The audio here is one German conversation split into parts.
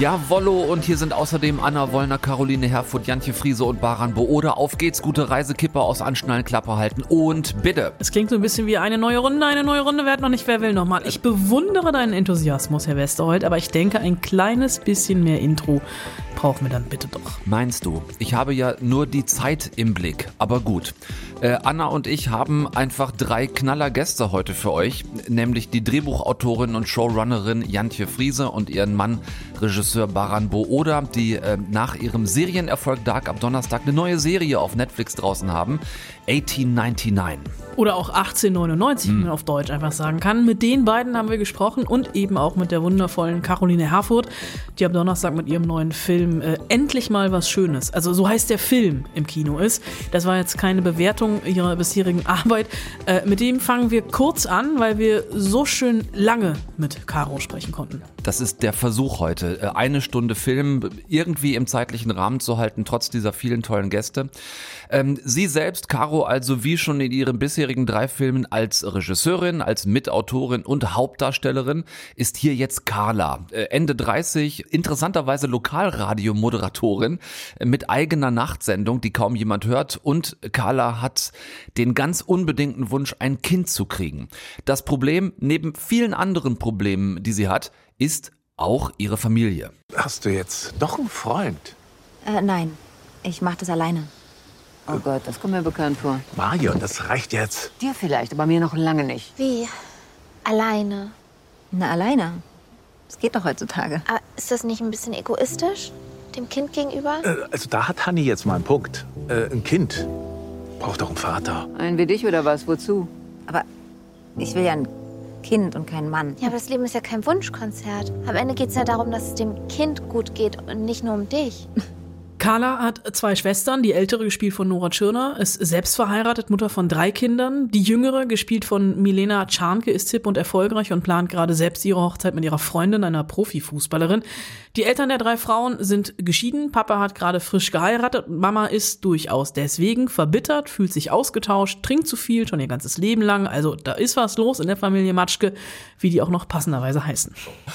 Wollo und hier sind außerdem Anna Wollner, Caroline Herfurth, Jantje Friese und Baran Booda. Auf geht's, gute Reise, Kipper aus Anschnallen, Klappe halten und bitte. Es klingt so ein bisschen wie eine neue Runde, eine neue Runde, wer hat noch nicht, wer will nochmal. Ich bewundere deinen Enthusiasmus, Herr Westerholt, aber ich denke, ein kleines bisschen mehr Intro brauchen wir dann bitte doch. Meinst du? Ich habe ja nur die Zeit im Blick, aber gut. Äh, Anna und ich haben einfach drei knaller Gäste heute für euch, nämlich die Drehbuchautorin und Showrunnerin Jantje Friese und ihren Mann Regisseur Baran Booda, die äh, nach ihrem Serienerfolg Dark ab Donnerstag eine neue Serie auf Netflix draußen haben, 1899. Oder auch 1899, wie man auf Deutsch einfach sagen kann. Mit den beiden haben wir gesprochen und eben auch mit der wundervollen Caroline Herfurth, die am Donnerstag mit ihrem neuen Film äh, Endlich mal was Schönes, also so heißt der Film im Kino ist. Das war jetzt keine Bewertung ihrer bisherigen Arbeit. Äh, mit dem fangen wir kurz an, weil wir so schön lange mit Caro sprechen konnten. Das ist der Versuch heute, äh, eine Stunde Film irgendwie im zeitlichen Rahmen zu halten, trotz dieser vielen tollen Gäste. Ähm, sie selbst, Caro, also wie schon in ihren bisherigen drei Filmen als Regisseurin, als Mitautorin und Hauptdarstellerin, ist hier jetzt Carla. Äh, Ende 30, interessanterweise Lokalradiomoderatorin äh, mit eigener Nachtsendung, die kaum jemand hört. Und Carla hat den ganz unbedingten Wunsch, ein Kind zu kriegen. Das Problem, neben vielen anderen Problemen, die sie hat, ist auch ihre Familie. Hast du jetzt doch einen Freund? Äh, nein, ich mach das alleine. Oh Gott, das kommt mir bekannt vor. Marion, das reicht jetzt. Dir vielleicht, aber mir noch lange nicht. Wie? Alleine. Na, alleine. Das geht doch heutzutage. Aber ist das nicht ein bisschen egoistisch? Dem Kind gegenüber? Äh, Also da hat Hanni jetzt mal einen Punkt. Äh, ein Kind braucht doch einen Vater. Einen wie dich oder was? Wozu? Aber ich will ja ein Kind und keinen Mann. Ja, aber das Leben ist ja kein Wunschkonzert. Am Ende geht es ja darum, dass es dem Kind gut geht und nicht nur um dich. Carla hat zwei Schwestern, die ältere gespielt von Nora Tschirner, ist selbst verheiratet, Mutter von drei Kindern. Die jüngere, gespielt von Milena Czarnke, ist hip und erfolgreich und plant gerade selbst ihre Hochzeit mit ihrer Freundin, einer Profifußballerin. Die Eltern der drei Frauen sind geschieden, Papa hat gerade frisch geheiratet und Mama ist durchaus deswegen verbittert, fühlt sich ausgetauscht, trinkt zu viel, schon ihr ganzes Leben lang. Also da ist was los in der Familie Matschke, wie die auch noch passenderweise heißen.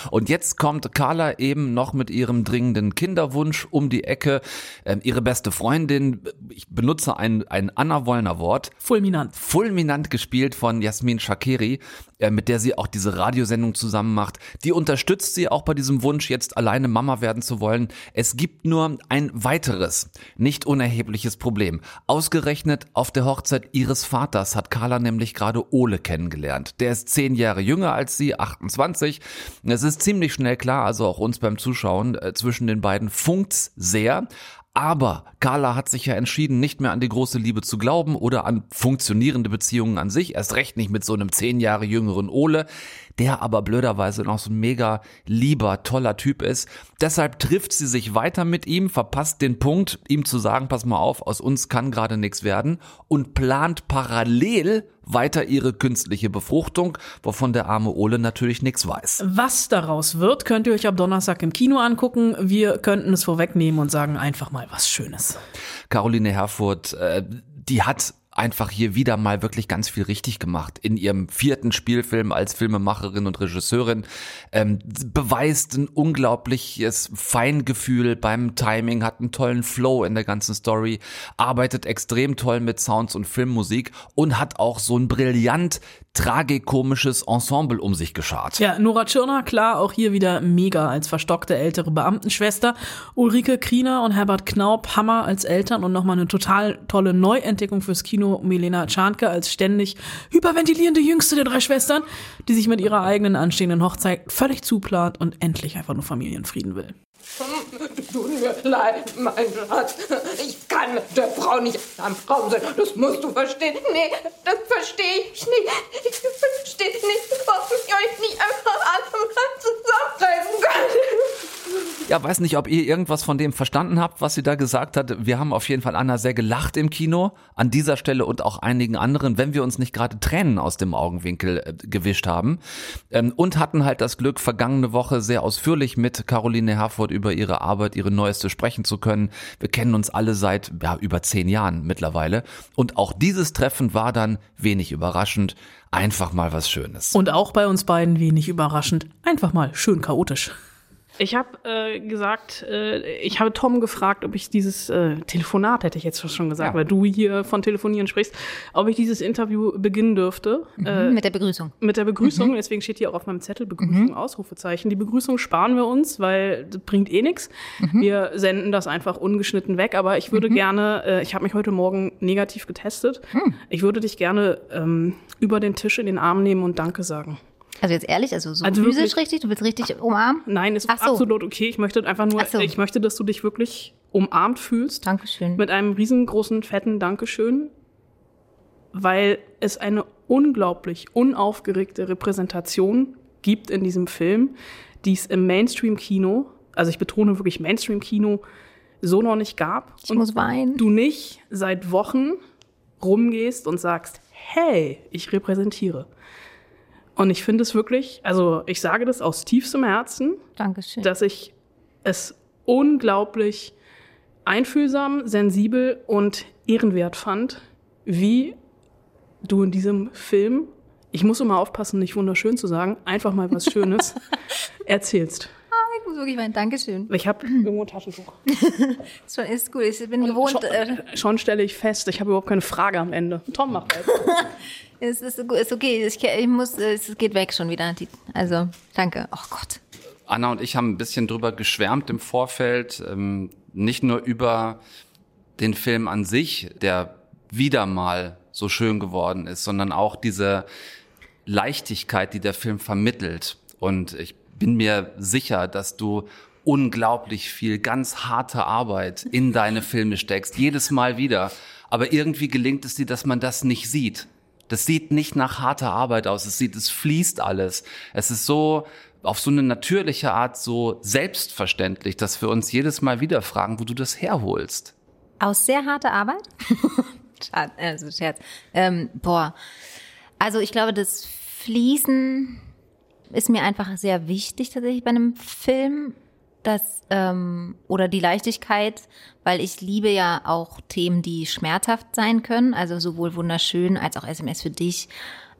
Und jetzt kommt Carla eben noch mit ihrem dringenden Kinderwunsch um die Ecke. Ähm, ihre beste Freundin, ich benutze ein, ein Anna Wollner Wort, Fulminant. fulminant gespielt von Jasmin Shakiri, äh, mit der sie auch diese Radiosendung zusammen macht. Die unterstützt sie auch bei diesem Wunsch, jetzt alleine Mama werden zu wollen. Es gibt nur ein weiteres, nicht unerhebliches Problem. Ausgerechnet auf der Hochzeit ihres Vaters hat Carla nämlich gerade Ole kennengelernt. Der ist zehn Jahre jünger als sie, 28. Es ist ziemlich schnell klar, also auch uns beim Zuschauen, äh, zwischen den beiden funkt's sehr. Aber Carla hat sich ja entschieden, nicht mehr an die große Liebe zu glauben oder an funktionierende Beziehungen an sich. Erst recht nicht mit so einem zehn Jahre jüngeren Ole, der aber blöderweise noch so ein mega lieber, toller Typ ist. Deshalb trifft sie sich weiter mit ihm, verpasst den Punkt, ihm zu sagen, pass mal auf, aus uns kann gerade nichts werden und plant parallel weiter ihre künstliche Befruchtung, wovon der arme Ole natürlich nichts weiß. Was daraus wird, könnt ihr euch ab Donnerstag im Kino angucken. Wir könnten es vorwegnehmen und sagen einfach mal was Schönes. Caroline Herfurth, äh, die hat einfach hier wieder mal wirklich ganz viel richtig gemacht. In ihrem vierten Spielfilm als Filmemacherin und Regisseurin ähm, beweist ein unglaubliches Feingefühl beim Timing, hat einen tollen Flow in der ganzen Story, arbeitet extrem toll mit Sounds und Filmmusik und hat auch so ein brillant tragikomisches Ensemble um sich geschart. Ja, Nora Tschirner, klar, auch hier wieder mega als verstockte ältere Beamtenschwester. Ulrike Kriener und Herbert Knaub, Hammer als Eltern und nochmal eine total tolle Neuentdeckung fürs Kino. Milena Czarnke als ständig hyperventilierende jüngste der drei Schwestern, die sich mit ihrer eigenen anstehenden Hochzeit völlig zuplant und endlich einfach nur Familienfrieden will. Tut mir leid, mein Schatz. Ich kann mit der Frau nicht am Raum sein. Das musst du verstehen. Nee, das verstehe ich nicht. Ich verstehe nicht, warum ich euch nicht einfach alle zusammenreißen kann. Ja, weiß nicht, ob ihr irgendwas von dem verstanden habt, was sie da gesagt hat. Wir haben auf jeden Fall Anna sehr gelacht im Kino, an dieser Stelle und auch einigen anderen, wenn wir uns nicht gerade Tränen aus dem Augenwinkel äh, gewischt haben. Ähm, und hatten halt das Glück, vergangene Woche sehr ausführlich mit Caroline Herford über ihre Arbeit, ihre neueste sprechen zu können. Wir kennen uns alle seit ja, über zehn Jahren mittlerweile. Und auch dieses Treffen war dann wenig überraschend. Einfach mal was Schönes. Und auch bei uns beiden wenig überraschend. Einfach mal schön chaotisch. Ich habe äh, gesagt, äh, ich habe Tom gefragt, ob ich dieses äh, Telefonat, hätte ich jetzt schon gesagt, Ja. weil du hier von Telefonieren sprichst, ob ich dieses Interview beginnen dürfte. Äh, Mit der Begrüßung. mit der Begrüßung, deswegen steht hier auch auf meinem Zettel Begrüßung, Ausrufezeichen. Die Begrüßung sparen wir uns, weil das bringt eh nichts. Wir senden das einfach ungeschnitten weg, aber ich würde gerne, äh, ich habe mich heute Morgen negativ getestet, ich würde dich gerne ähm, über den Tisch in den Arm nehmen und Danke sagen. Also jetzt ehrlich, also so Also physisch wirklich- richtig? Du willst richtig umarmen? Nein, ist so. absolut okay. Ich möchte einfach nur, so. ich möchte, dass du dich wirklich umarmt fühlst. Dankeschön. Mit einem riesengroßen, fetten Dankeschön, weil es eine unglaublich unaufgeregte Repräsentation gibt in diesem Film, die es im Mainstream-Kino, also ich betone wirklich Mainstream-Kino, so noch nicht gab. Ich muss weinen. du nicht seit Wochen rumgehst und sagst, hey, ich repräsentiere. Und ich finde es wirklich, also ich sage das aus tiefstem Herzen, Dankeschön. dass ich es unglaublich einfühlsam, sensibel und ehrenwert fand, wie du in diesem Film, ich muss immer aufpassen, nicht wunderschön zu sagen, einfach mal was Schönes erzählst. Ich muss wirklich weinen. Dankeschön. Ich habe irgendwo ein Taschentuch. Ist, schon, ist gut. Ich bin gewohnt. Schon, Äh, schon stelle ich fest, ich habe überhaupt keine Frage am Ende. Tom macht weiter. es ist, ist okay. Ich, ich muss, es geht weg schon wieder. Also, danke. Oh Gott. Anna und ich haben ein bisschen drüber geschwärmt im Vorfeld, ähm, nicht nur über den Film an sich, der wieder mal so schön geworden ist, sondern auch diese Leichtigkeit, die der Film vermittelt. Und ich bin mir sicher, dass du unglaublich viel ganz harte Arbeit in deine Filme steckst, jedes Mal wieder. Aber irgendwie gelingt es dir, dass man das nicht sieht. Das sieht nicht nach harter Arbeit aus. Es sieht, es fließt alles. Es ist so auf so eine natürliche Art so selbstverständlich, dass wir uns jedes Mal wieder fragen, wo du das herholst. Aus sehr harter Arbeit? Scherz, also Scherz. Ähm, boah. Also ich glaube, das Fließen ist mir einfach sehr wichtig tatsächlich bei einem Film. Das, ähm, oder die Leichtigkeit, weil ich liebe ja auch Themen, die schmerzhaft sein können, also sowohl wunderschön als auch SMS für dich,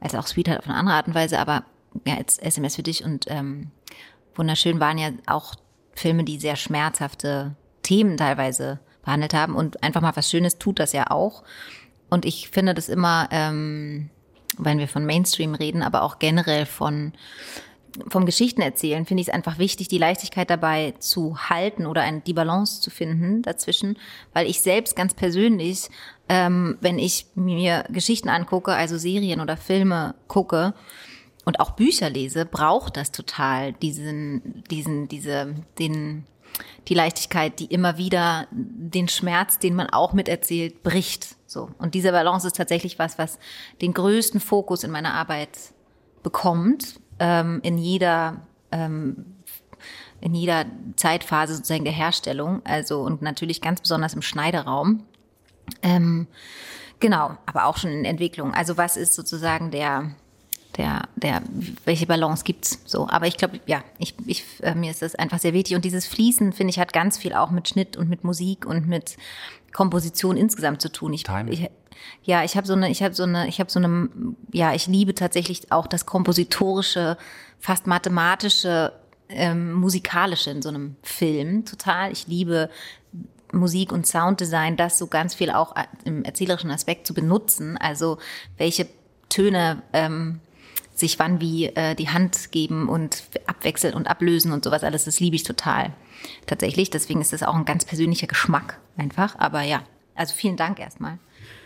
als auch Sweetheart auf eine andere Art und Weise, aber ja, als SMS für dich und ähm, wunderschön waren ja auch Filme, die sehr schmerzhafte Themen teilweise behandelt haben und einfach mal was Schönes tut das ja auch. Und ich finde das immer, ähm, wenn wir von Mainstream reden, aber auch generell von vom Geschichten erzählen, finde ich es einfach wichtig, die Leichtigkeit dabei zu halten oder ein, die Balance zu finden dazwischen, weil ich selbst ganz persönlich, ähm, wenn ich mir Geschichten angucke, also Serien oder Filme gucke und auch Bücher lese, braucht das total diesen, diesen, diese, den, die Leichtigkeit, die immer wieder den Schmerz, den man auch miterzählt, bricht. So. Und diese Balance ist tatsächlich was, was den größten Fokus in meiner Arbeit bekommt, ähm, in jeder, ähm, in jeder Zeitphase sozusagen der Herstellung. Also, und natürlich ganz besonders im Schneideraum. Ähm, genau, aber auch schon in Entwicklung. Also, was ist sozusagen der, der, der, welche Balance gibt's so? Aber ich glaube, ja, ich, ich, äh, mir ist das einfach sehr wichtig. Und dieses Fließen, finde ich, hat ganz viel auch mit Schnitt und mit Musik und mit Komposition insgesamt zu tun. Ich, Timing. ich ja, ich habe so eine, ich habe so eine, ich habe so eine, ja, ich liebe tatsächlich auch das kompositorische, fast mathematische, ähm, musikalische in so einem Film total. Ich liebe Musik und Sounddesign, das so ganz viel auch im erzählerischen Aspekt zu benutzen. Also welche Töne ähm, sich wann wie äh, die Hand geben und abwechseln und ablösen und sowas alles, das liebe ich total. Tatsächlich, deswegen ist das auch ein ganz persönlicher Geschmack einfach. Aber ja, also vielen Dank erstmal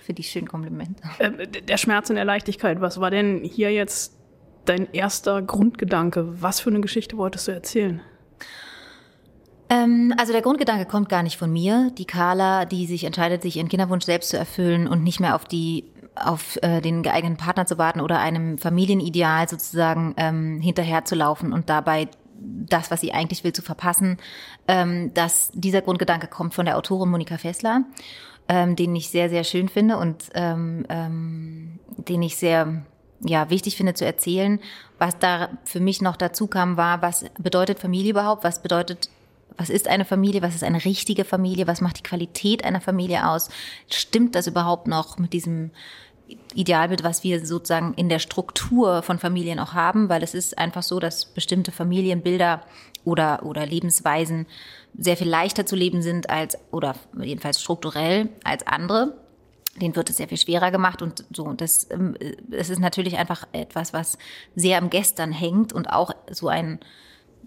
für die schönen Komplimente. D- der Schmerz in der Leichtigkeit, was war denn hier jetzt dein erster Grundgedanke? Was für eine Geschichte wolltest du erzählen? Ähm, also der Grundgedanke kommt gar nicht von mir. Die Carla, die sich entscheidet, sich ihren Kinderwunsch selbst zu erfüllen und nicht mehr auf die auf äh, den geeigneten Partner zu warten oder einem Familienideal sozusagen ähm, hinterherzulaufen und dabei das, was sie eigentlich will, zu verpassen. Ähm, dass dieser Grundgedanke kommt von der Autorin Monika Fessler, ähm, den ich sehr, sehr schön finde und ähm, ähm, den ich sehr ja, wichtig finde zu erzählen. Was da für mich noch dazu kam, war, was bedeutet Familie überhaupt? Was bedeutet was ist eine Familie? Was ist eine richtige Familie? Was macht die Qualität einer Familie aus? Stimmt das überhaupt noch mit diesem Idealbild, was wir sozusagen in der Struktur von Familien auch haben? Weil es ist einfach so, dass bestimmte Familienbilder oder, oder Lebensweisen sehr viel leichter zu leben sind als, oder jedenfalls strukturell als andere. Den wird es sehr viel schwerer gemacht und so. Das, ähm, das ist natürlich einfach etwas, was sehr am Gestern hängt und auch so ein,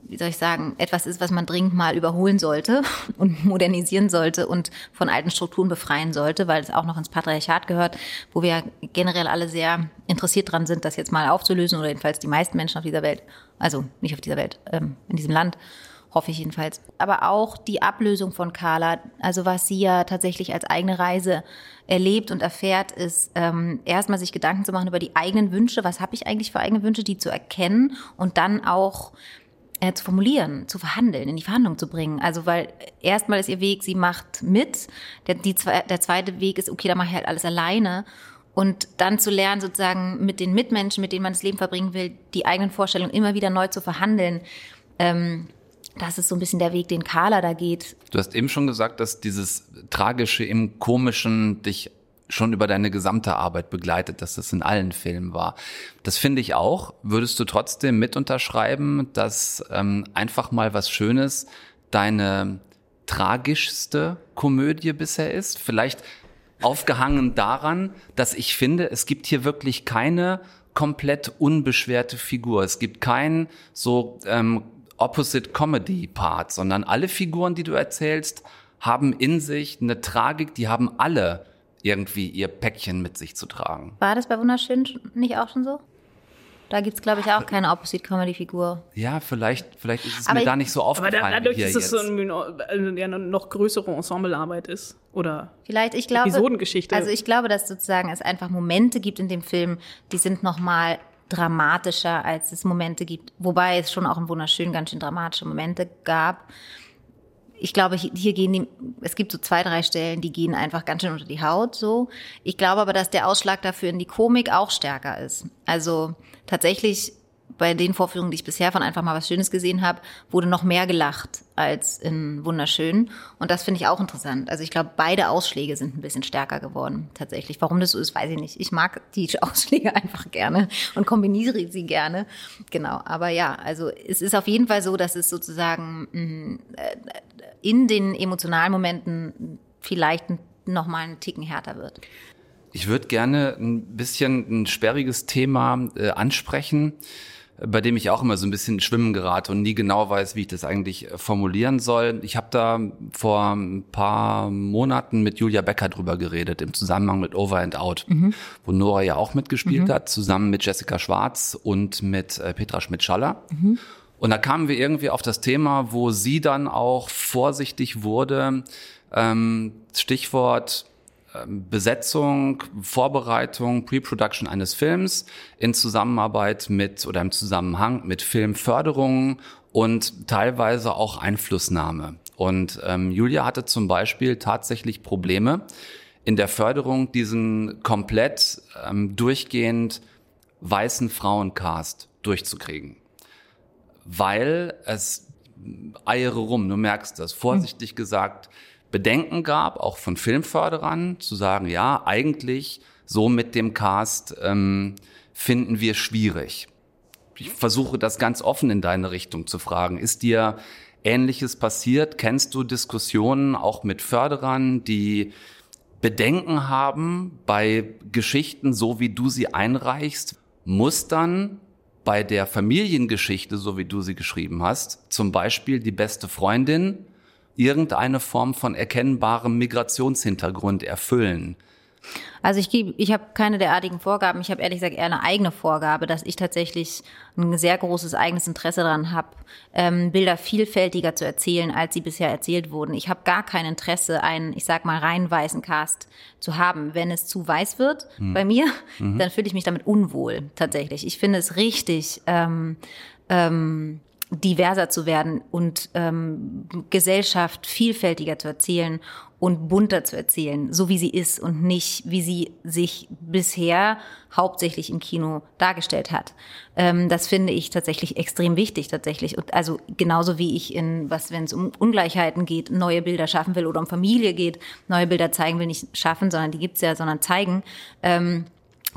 wie soll ich sagen, etwas ist, was man dringend mal überholen sollte und modernisieren sollte und von alten Strukturen befreien sollte, weil es auch noch ins Patriarchat gehört, wo wir generell alle sehr interessiert dran sind, das jetzt mal aufzulösen oder jedenfalls die meisten Menschen auf dieser Welt, also nicht auf dieser Welt, ähm, in diesem Land, hoffe ich jedenfalls. Aber auch die Ablösung von Carla, also was sie ja tatsächlich als eigene Reise erlebt und erfährt, ist ähm, erstmal sich Gedanken zu machen über die eigenen Wünsche, was habe ich eigentlich für eigene Wünsche, die zu erkennen und dann auch äh, zu formulieren, zu verhandeln, in die Verhandlung zu bringen. Also weil erstmal ist ihr Weg, sie macht mit. Der, die, der zweite Weg ist, okay, da mache ich halt alles alleine. Und dann zu lernen, sozusagen mit den Mitmenschen, mit denen man das Leben verbringen will, die eigenen Vorstellungen immer wieder neu zu verhandeln. Ähm, das ist so ein bisschen der Weg, den Carla da geht. Du hast eben schon gesagt, dass dieses Tragische im Komischen dich schon über deine gesamte Arbeit begleitet, dass das in allen Filmen war. Das finde ich auch. Würdest du trotzdem mit unterschreiben, dass ähm, einfach mal was Schönes deine tragischste Komödie bisher ist? Vielleicht aufgehangen daran, dass ich finde, es gibt hier wirklich keine komplett unbeschwerte Figur. Es gibt keinen so ähm, Opposite Comedy Part, sondern alle Figuren, die du erzählst, haben in sich eine Tragik, die haben alle irgendwie ihr Päckchen mit sich zu tragen. War das bei Wunderschön nicht auch schon so? Da gibt es, glaube ich, auch keine Opposite-Comedy-Figur. Ja, vielleicht, vielleicht ist es aber mir ich, da nicht so aufgefallen. Aber dadurch, dass es so eine, eine noch größere Ensemblearbeit ist. Oder vielleicht, ich glaube, Episodengeschichte. Also ich glaube, dass sozusagen es einfach Momente gibt in dem Film, die sind noch mal dramatischer, als es Momente gibt. Wobei es schon auch in Wunderschön ganz schön dramatische Momente gab ich glaube, hier gehen die, es gibt so zwei, drei Stellen, die gehen einfach ganz schön unter die Haut, so. Ich glaube aber, dass der Ausschlag dafür in die Komik auch stärker ist. Also tatsächlich bei den Vorführungen, die ich bisher von einfach mal was Schönes gesehen habe, wurde noch mehr gelacht als in Wunderschön. Und das finde ich auch interessant. Also ich glaube, beide Ausschläge sind ein bisschen stärker geworden, tatsächlich. Warum das so ist, weiß ich nicht. Ich mag die Ausschläge einfach gerne und kombiniere sie gerne. Genau. Aber ja, also es ist auf jeden Fall so, dass es sozusagen mm, äh, in den emotionalen Momenten vielleicht noch mal einen Ticken härter wird. Ich würde gerne ein bisschen ein sperriges Thema äh, ansprechen bei dem ich auch immer so ein bisschen schwimmen gerate und nie genau weiß, wie ich das eigentlich äh, formulieren soll. Ich habe da vor ein paar Monaten mit Julia Becker drüber geredet, im Zusammenhang mit Over and Out, mhm. wo Nora ja auch mitgespielt mhm. hat, zusammen mit Jessica Schwarz und mit äh, Petra Schmidt-Schaller. Mhm. Und da kamen wir irgendwie auf das Thema, wo sie dann auch vorsichtig wurde, ähm, Stichwort ähm, Besetzung, Vorbereitung, Pre-Production eines Films in Zusammenarbeit mit oder im Zusammenhang mit Filmförderung und teilweise auch Einflussnahme. Und ähm, Julia hatte zum Beispiel tatsächlich Probleme in der Förderung, diesen komplett ähm, durchgehend weißen Frauencast durchzukriegen. Weil es eiere rum, du merkst das, vorsichtig gesagt, Bedenken gab, auch von Filmförderern, zu sagen, ja, eigentlich so mit dem Cast ähm, finden wir schwierig. Ich versuche das ganz offen in deine Richtung zu fragen. Ist dir Ähnliches passiert? Kennst du Diskussionen auch mit Förderern, die Bedenken haben bei Geschichten, so wie du sie einreichst? Muss dann bei der Familiengeschichte, so wie du sie geschrieben hast, zum Beispiel die beste Freundin irgendeine Form von erkennbarem Migrationshintergrund erfüllen. Also ich gebe, ich habe keine derartigen Vorgaben. Ich habe ehrlich gesagt eher eine eigene Vorgabe, dass ich tatsächlich ein sehr großes eigenes Interesse daran habe, ähm, Bilder vielfältiger zu erzählen, als sie bisher erzählt wurden. Ich habe gar kein Interesse, einen, ich sag mal, rein weißen Cast zu haben. Wenn es zu weiß wird mhm. bei mir, mhm. dann fühle ich mich damit unwohl tatsächlich. Ich finde es richtig. Ähm, ähm, diverser zu werden und ähm, Gesellschaft vielfältiger zu erzählen und bunter zu erzählen, so wie sie ist und nicht, wie sie sich bisher hauptsächlich im Kino dargestellt hat. Ähm, das finde ich tatsächlich extrem wichtig, tatsächlich. Und also genauso wie ich in, was, wenn es um Ungleichheiten geht, neue Bilder schaffen will oder um Familie geht, neue Bilder zeigen will, nicht schaffen, sondern die gibt's ja, sondern zeigen, ähm,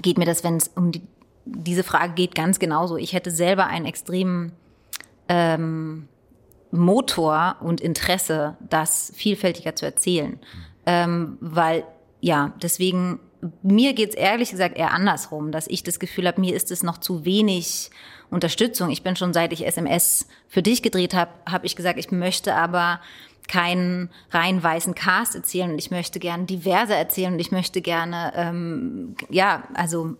geht mir das, wenn es um die, diese Frage geht, ganz genauso. Ich hätte selber einen extremen ähm, Motor und Interesse, das vielfältiger zu erzählen. Ähm, weil, ja, deswegen, mir geht's ehrlich gesagt eher andersrum, dass ich das Gefühl habe, mir ist es noch zu wenig Unterstützung. Ich bin schon seit ich SMS für dich gedreht habe, habe ich gesagt, ich möchte aber keinen rein weißen Cast erzählen und ich möchte gerne diverse erzählen und ich möchte gerne, ähm, ja, also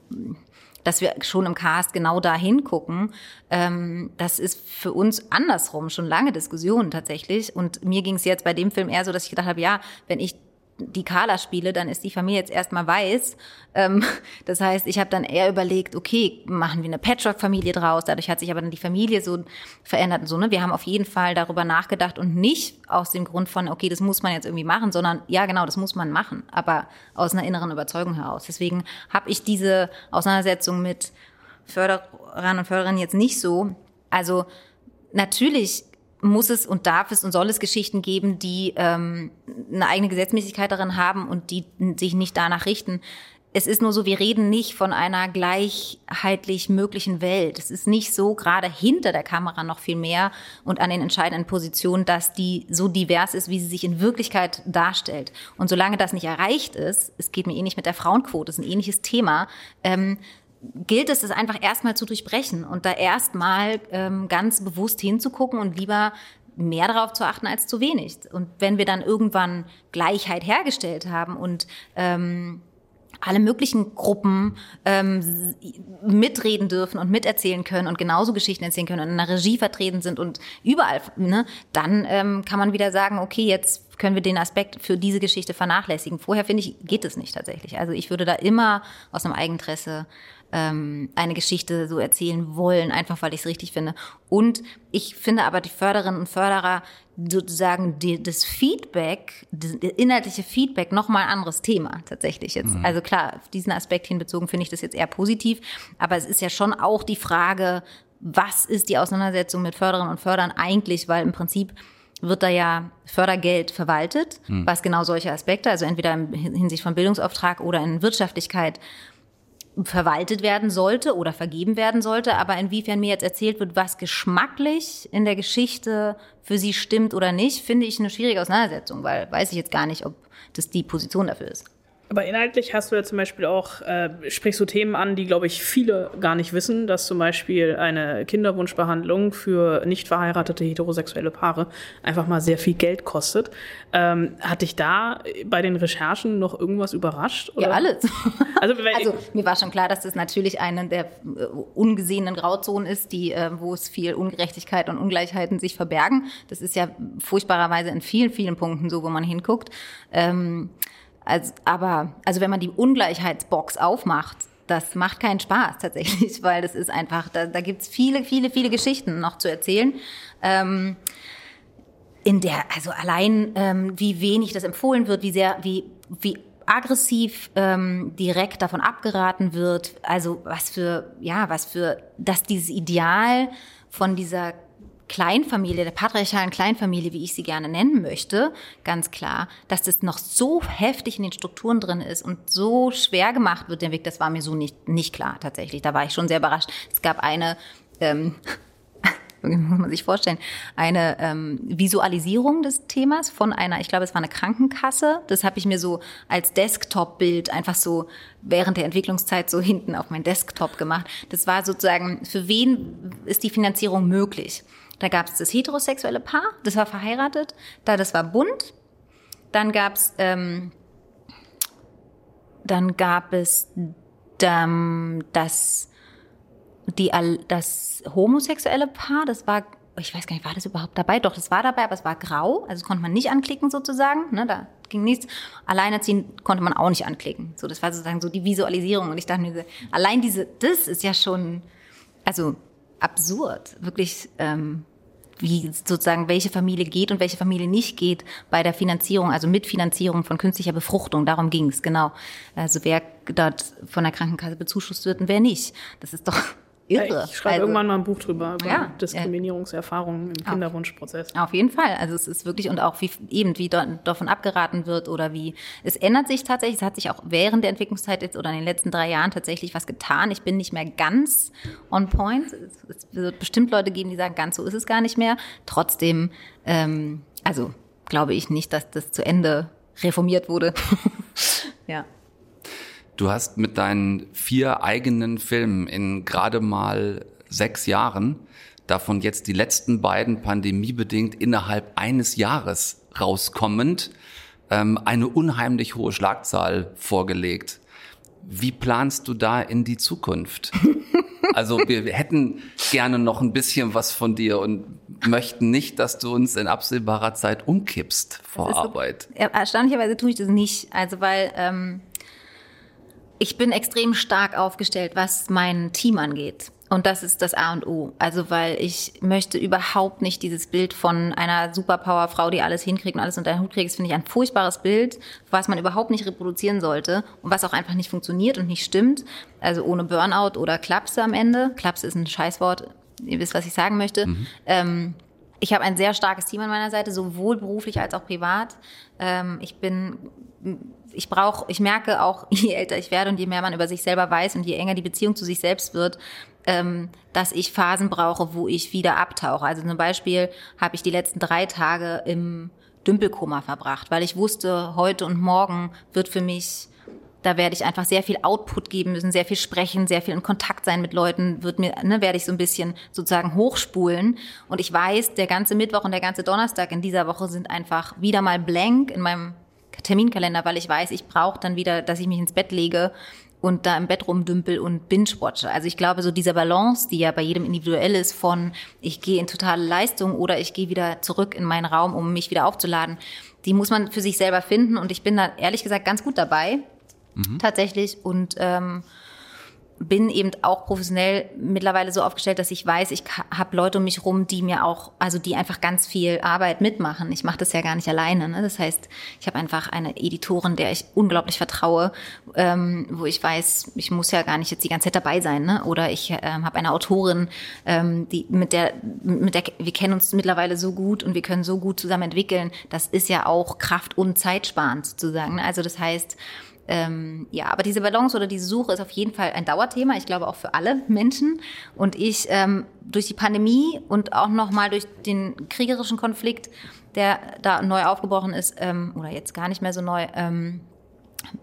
dass wir schon im Cast genau da hingucken. Ähm, das ist für uns andersrum schon lange Diskussion tatsächlich. Und mir ging es jetzt bei dem Film eher so, dass ich gedacht habe, ja, wenn ich die Carla spiele, dann ist die Familie jetzt erstmal weiß. Ähm, das heißt, ich habe dann eher überlegt, okay, machen wir eine Patchwork-Familie draus. Dadurch hat sich aber dann die Familie so verändert und so. Ne? Wir haben auf jeden Fall darüber nachgedacht und nicht aus dem Grund von, okay, das muss man jetzt irgendwie machen, sondern ja, genau, das muss man machen, aber aus einer inneren Überzeugung heraus. Deswegen habe ich diese Auseinandersetzung mit Förderern und Förderern jetzt nicht so. Also natürlich muss es und darf es und soll es Geschichten geben, die ähm, eine eigene Gesetzmäßigkeit darin haben und die sich nicht danach richten. Es ist nur so, wir reden nicht von einer gleichheitlich möglichen Welt. Es ist nicht so, gerade hinter der Kamera noch viel mehr und an den entscheidenden Positionen, dass die so divers ist, wie sie sich in Wirklichkeit darstellt. Und solange das nicht erreicht ist, es geht mir ähnlich mit der Frauenquote, ist ein ähnliches Thema, ähm, gilt es, es einfach erstmal zu durchbrechen und da erstmal ähm, ganz bewusst hinzugucken und lieber mehr darauf zu achten als zu wenig. Und wenn wir dann irgendwann Gleichheit hergestellt haben und ähm, alle möglichen Gruppen ähm, mitreden dürfen und miterzählen können und genauso Geschichten erzählen können und in der Regie vertreten sind und überall, ne, dann ähm, kann man wieder sagen, okay, jetzt können wir den Aspekt für diese Geschichte vernachlässigen. Vorher finde ich, geht es nicht tatsächlich. Also ich würde da immer aus einem Eigeninteresse ähm, eine Geschichte so erzählen wollen, einfach weil ich es richtig finde. Und ich finde aber die Förderinnen und Förderer sozusagen die, das Feedback, das inhaltliche Feedback nochmal ein anderes Thema tatsächlich jetzt. Mhm. Also klar, auf diesen Aspekt hinbezogen finde ich das jetzt eher positiv, aber es ist ja schon auch die Frage, was ist die Auseinandersetzung mit Förderinnen und Fördern eigentlich, weil im Prinzip wird da ja Fördergeld verwaltet, mhm. was genau solche Aspekte, also entweder in Hinsicht von Bildungsauftrag oder in Wirtschaftlichkeit verwaltet werden sollte oder vergeben werden sollte, aber inwiefern mir jetzt erzählt wird, was geschmacklich in der Geschichte für sie stimmt oder nicht, finde ich eine schwierige Auseinandersetzung, weil weiß ich jetzt gar nicht, ob das die Position dafür ist. Aber inhaltlich hast du ja zum Beispiel auch, äh, sprichst du Themen an, die, glaube ich, viele gar nicht wissen, dass zum Beispiel eine Kinderwunschbehandlung für nicht verheiratete heterosexuelle Paare einfach mal sehr viel Geld kostet. Ähm, hat dich da bei den Recherchen noch irgendwas überrascht? Oder? Ja, alles. Also, also, mir war schon klar, dass das natürlich eine der äh, ungesehenen Grauzonen ist, die, äh, wo es viel Ungerechtigkeit und Ungleichheiten sich verbergen. Das ist ja furchtbarerweise in vielen, vielen Punkten so, wo man hinguckt. Ähm, als, aber, also wenn man die Ungleichheitsbox aufmacht, das macht keinen Spaß tatsächlich, weil das ist einfach, da, da gibt es viele, viele, viele Geschichten noch zu erzählen. Ähm, in der, also allein ähm, wie wenig das empfohlen wird, wie sehr, wie, wie aggressiv ähm, direkt davon abgeraten wird, also was für, ja, was für, dass dieses Ideal von dieser Kleinfamilie, der patriarchalen Kleinfamilie, wie ich sie gerne nennen möchte, ganz klar, dass das noch so heftig in den Strukturen drin ist und so schwer gemacht wird, der Weg, das war mir so nicht, nicht klar tatsächlich. Da war ich schon sehr überrascht. Es gab eine, ähm, muss man sich vorstellen, eine ähm, Visualisierung des Themas von einer, ich glaube, es war eine Krankenkasse. Das habe ich mir so als Desktop-Bild einfach so während der Entwicklungszeit so hinten auf mein Desktop gemacht. Das war sozusagen, für wen ist die Finanzierung möglich? Da gab es das heterosexuelle Paar, das war verheiratet, da das war bunt. Dann gab es ähm, dann gab es ähm, das die das homosexuelle Paar, das war ich weiß gar nicht, war das überhaupt dabei? Doch, das war dabei, aber es war grau, also konnte man nicht anklicken sozusagen, ne, da ging nichts. Alleinerziehen konnte man auch nicht anklicken. So, das war sozusagen so die Visualisierung und ich dachte mir, allein diese, das ist ja schon, also absurd, wirklich ähm, wie sozusagen welche Familie geht und welche Familie nicht geht bei der Finanzierung, also Mitfinanzierung von künstlicher Befruchtung. Darum ging es, genau. Also wer dort von der Krankenkasse bezuschusst wird und wer nicht. Das ist doch irre. Ich schreibe Also- irgendwann mal ein Buch drüber, über Ja, Diskriminierungserfahrungen im Kinderwunschprozess. Auf jeden Fall. Also es ist wirklich und auch wie eben wie davon abgeraten wird oder wie es ändert sich tatsächlich. Es hat sich auch während der Entwicklungszeit jetzt oder in den letzten drei Jahren tatsächlich was getan. Ich bin nicht mehr ganz on point. Es, es wird bestimmt Leute geben, die sagen, ganz so ist es gar nicht mehr. Trotzdem, ähm, also glaube ich nicht, dass das zu Ende reformiert wurde. ja. Du hast mit deinen vier eigenen Filmen in gerade mal sechs Jahren, davon jetzt die letzten beiden pandemiebedingt innerhalb eines Jahres rauskommend, ähm, eine unheimlich hohe Schlagzahl vorgelegt. Wie planst du da in die Zukunft? Also wir hätten gerne noch ein bisschen was von dir und möchten nicht, dass du uns in absehbarer Zeit umkippst vor so- Arbeit. Ja, Erstaunlicherweise tue ich das nicht. Also weil ähm, ich bin extrem stark aufgestellt, was mein Team angeht. Und das ist das A und O. Also weil ich möchte überhaupt nicht dieses Bild von einer Superpower-Frau, die alles hinkriegt und alles unter den Hut kriegt. Das finde ich ein furchtbares Bild, was man überhaupt nicht reproduzieren sollte und was auch einfach nicht funktioniert und nicht stimmt. Also ohne Burnout oder Klapse am Ende. Klapse ist ein Scheißwort. Ihr wisst, was ich sagen möchte. Ähm, ich habe ein sehr starkes Team an meiner Seite, sowohl beruflich als auch privat. Ähm, ich bin, ich brauche, ich merke auch, je älter ich werde und je mehr man über sich selber weiß und je enger die Beziehung zu sich selbst wird, ähm, dass ich Phasen brauche, wo ich wieder abtauche. Also zum Beispiel habe ich die letzten drei Tage im Dümpelkoma verbracht, weil ich wusste, heute und morgen wird für mich da werde ich einfach sehr viel Output geben müssen, sehr viel sprechen, sehr viel in Kontakt sein mit Leuten, wird mir, ne, werde ich so ein bisschen sozusagen hochspulen. Und ich weiß, der ganze Mittwoch und der ganze Donnerstag in dieser Woche sind einfach wieder mal blank in meinem Terminkalender, weil ich weiß, ich brauche dann wieder, dass ich mich ins Bett lege und da im Bett rumdümpel und binge-watche. Also ich glaube, so diese Balance, die ja bei jedem individuell ist, von ich gehe in totale Leistung oder ich gehe wieder zurück in meinen Raum, um mich wieder aufzuladen, die muss man für sich selber finden. Und ich bin da ehrlich gesagt ganz gut dabei tatsächlich und ähm, bin eben auch professionell mittlerweile so aufgestellt, dass ich weiß, ich habe Leute um mich rum, die mir auch, also die einfach ganz viel Arbeit mitmachen. Ich mache das ja gar nicht alleine. Ne? Das heißt, ich habe einfach eine Editorin, der ich unglaublich vertraue, ähm, wo ich weiß, ich muss ja gar nicht jetzt die ganze Zeit dabei sein. Ne? Oder ich ähm, habe eine Autorin, ähm, die mit der, mit der wir kennen uns mittlerweile so gut und wir können so gut zusammen entwickeln. Das ist ja auch kraft- und zeitsparend sozusagen. Ne? Also das heißt, ähm, ja, aber diese Balance oder diese Suche ist auf jeden Fall ein Dauerthema. Ich glaube auch für alle Menschen. Und ich ähm, durch die Pandemie und auch nochmal durch den kriegerischen Konflikt, der da neu aufgebrochen ist ähm, oder jetzt gar nicht mehr so neu, ähm,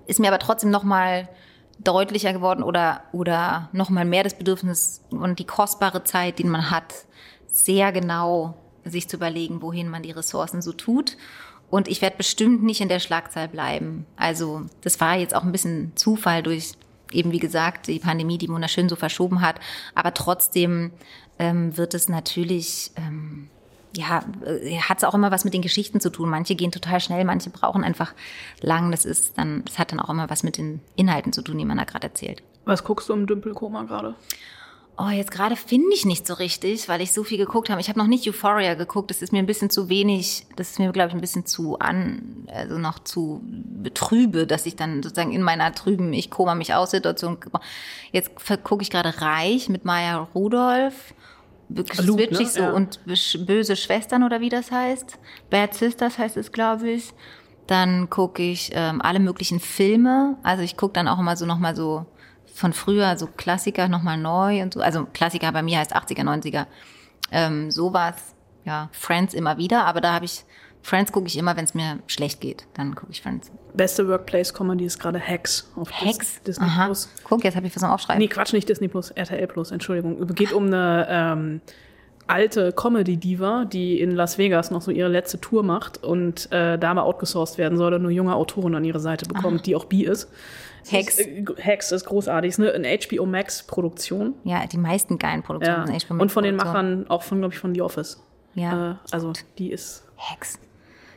ist mir aber trotzdem nochmal deutlicher geworden oder oder nochmal mehr das Bedürfnis und die kostbare Zeit, die man hat, sehr genau sich zu überlegen, wohin man die Ressourcen so tut. Und ich werde bestimmt nicht in der Schlagzahl bleiben. Also das war jetzt auch ein bisschen Zufall durch eben wie gesagt die Pandemie, die wunderschön so verschoben hat. Aber trotzdem ähm, wird es natürlich ähm, ja, äh, hat es auch immer was mit den Geschichten zu tun. Manche gehen total schnell, manche brauchen einfach lang. Das ist dann, das hat dann auch immer was mit den Inhalten zu tun, die man da gerade erzählt. Was guckst du im Dümpelkoma gerade? Oh, jetzt gerade finde ich nicht so richtig, weil ich so viel geguckt habe. Ich habe noch nicht Euphoria geguckt. Das ist mir ein bisschen zu wenig. Das ist mir, glaube ich, ein bisschen zu an, also noch zu betrübe, dass ich dann sozusagen in meiner trüben Ich koma mich aus Situation. Jetzt gucke ich gerade Reich mit Maya Rudolph. Luke, Switch ich ne? so Ja. und böse Schwestern oder wie das heißt. Bad Sisters heißt es, glaube ich. Dann gucke ich ähm, alle möglichen Filme. Also ich gucke dann auch immer so nochmal so von früher, so Klassiker nochmal neu und so. Also Klassiker bei mir heißt 80er, 90er. Ähm, sowas, ja, Friends immer wieder, aber da habe ich, Friends gucke ich immer, wenn es mir schlecht geht. Dann gucke ich Friends. Beste Workplace-Comedy ist gerade Hacks auf Dis- Hex? Disney Aha. Plus. Guck, jetzt habe ich was zum Aufschreiben. Nee, Quatsch, nicht Disney Plus, RTL Plus, Entschuldigung. Geht um eine ähm, alte Comedy-Diva, die in Las Vegas noch so ihre letzte Tour macht und äh, da mal outgesourced werden soll und nur junge Autoren an ihre Seite bekommt, die auch bi ist. Hex. Ist, äh, Hex ist großartig, ist eine, eine HBO Max-Produktion. Ja, die meisten geilen Ja. Produktionen sind HBO Und von den. Machern, auch von, glaube ich, von The Office. Ja. Äh, also die ist, Hex.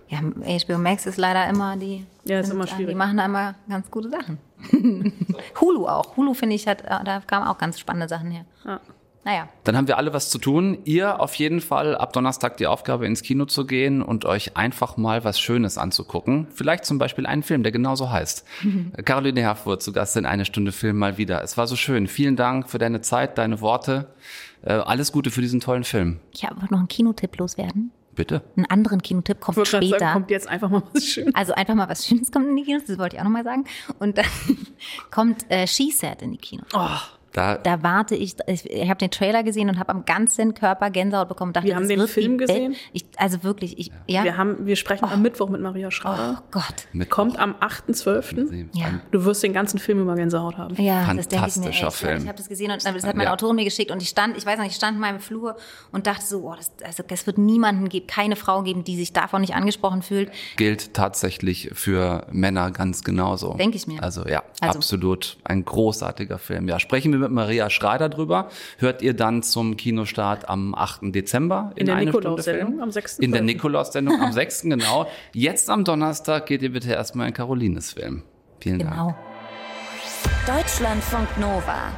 Ja, HBO Max ist leider immer die. Ja, ist immer schwierig. Die machen da immer ganz gute Sachen. Hulu auch. Hulu finde ich hat, äh, da kamen auch ganz spannende Sachen her. ja. Naja. Dann haben wir alle was zu tun. Ihr auf jeden Fall ab Donnerstag die Aufgabe ins Kino zu gehen und euch einfach mal was Schönes anzugucken. Vielleicht zum Beispiel einen Film, der genauso heißt. Caroline Herfurth zu Gast in eine Stunde Film mal wieder. Es war so schön. Vielen Dank für deine Zeit, deine Worte. Äh, alles Gute für diesen tollen Film. Ich habe noch einen Kinotipp loswerden. Bitte. Einen anderen Kinotipp kommt Ich später. sagen, kommt jetzt einfach mal was Schönes. Also einfach mal was Schönes kommt in die Kinos, das wollte ich auch nochmal sagen. Und dann kommt äh, She Said in die Kinos. Da, Da warte ich, ich, ich habe den Trailer gesehen und habe am ganzen Körper Gänsehaut bekommen. Dachte, Wir haben das den Film gesehen? Ich, also wirklich, ich, ja. Wir, haben, wir sprechen am Mittwoch mit Maria Schrader. oh Gott. mit Kommt am 8.12. Ja. Du wirst den ganzen Film über Gänsehaut haben. Ja, das denke ich mir. Fantastischer echt. Film. Ich habe das gesehen und das hat meine Ja. Autorin mir geschickt und ich stand, ich weiß noch, ich stand in meinem Flur und dachte so, oh, das, also es wird niemanden geben, keine Frau geben, die sich davon nicht angesprochen fühlt. gilt tatsächlich für Männer ganz genauso. Denk ich mir. Also ja, Also. absolut ein großartiger Film. Ja, sprechen wir mit Maria Schreider drüber. Hört ihr dann zum Kinostart am 8. Dezember in, In der eine Nikolaus-Sendung am 6. In der Nikolaus-Sendung am 6. genau. Jetzt am Donnerstag geht ihr bitte erstmal in Carolines Film. Vielen Dank. Genau. Deutschlandfunk Nova.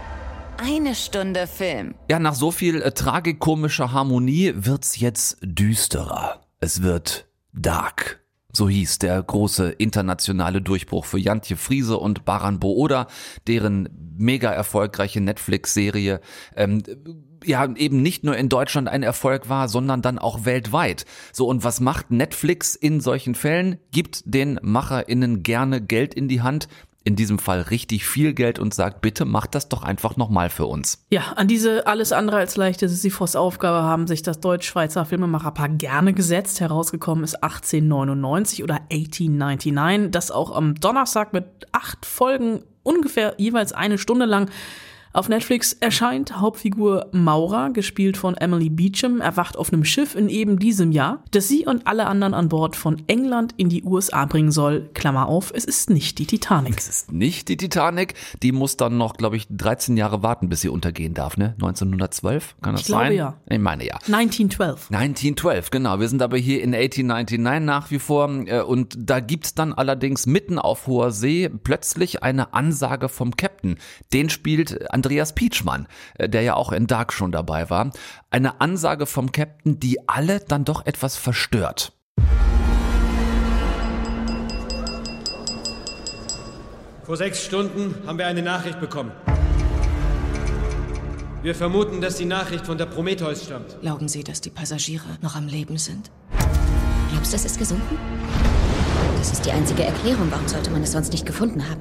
Eine Stunde Film. Ja, nach so viel äh, tragikomischer Harmonie wird's jetzt düsterer. Es wird dark. So hieß der große internationale Durchbruch für Jantje Friese und Baran Booda, deren mega erfolgreiche Netflix-Serie ähm, ja eben nicht nur in Deutschland ein Erfolg war, sondern dann auch weltweit. So und was macht Netflix in solchen Fällen? Gibt den MacherInnen gerne Geld in die Hand, in diesem Fall richtig viel Geld und sagt, bitte macht das doch einfach nochmal für uns. Ja, an diese alles andere als leichte Sisyphos-Aufgabe haben sich das deutsch-schweizer Filmemacherpaar gerne gesetzt. Herausgekommen ist 1899 oder 1899, das auch am Donnerstag mit acht Folgen ungefähr jeweils eine Stunde lang auf Netflix erscheint Hauptfigur Maura, gespielt von Emily Beecham, erwacht auf einem Schiff in eben diesem Jahr, das sie und alle anderen an Bord von England in die USA bringen soll. Klammer auf, es ist nicht die Titanic. Es ist nicht die Titanic. Die muss dann noch, glaube ich, 13 Jahre warten, bis sie untergehen darf, ne? 1912? Kann das Ich glaube, sein? ja. Ich meine ja. 1912. 1912, genau. Wir sind aber hier in 1899 nach wie vor. äh, Und da gibt's dann allerdings mitten auf hoher See plötzlich eine Ansage vom Captain. Den spielt Andreas Pietschmann, äh, der ja auch in Dark schon dabei war. Eine Ansage vom Captain, die alle dann doch etwas verstört. Vor sechs Stunden haben wir eine Nachricht bekommen. Wir vermuten, dass die Nachricht von der Prometheus stammt. Glauben Sie, dass die Passagiere noch am Leben sind? Glaubst du, es ist gesunken? Das ist die einzige Erklärung. Warum sollte man es sonst nicht gefunden haben?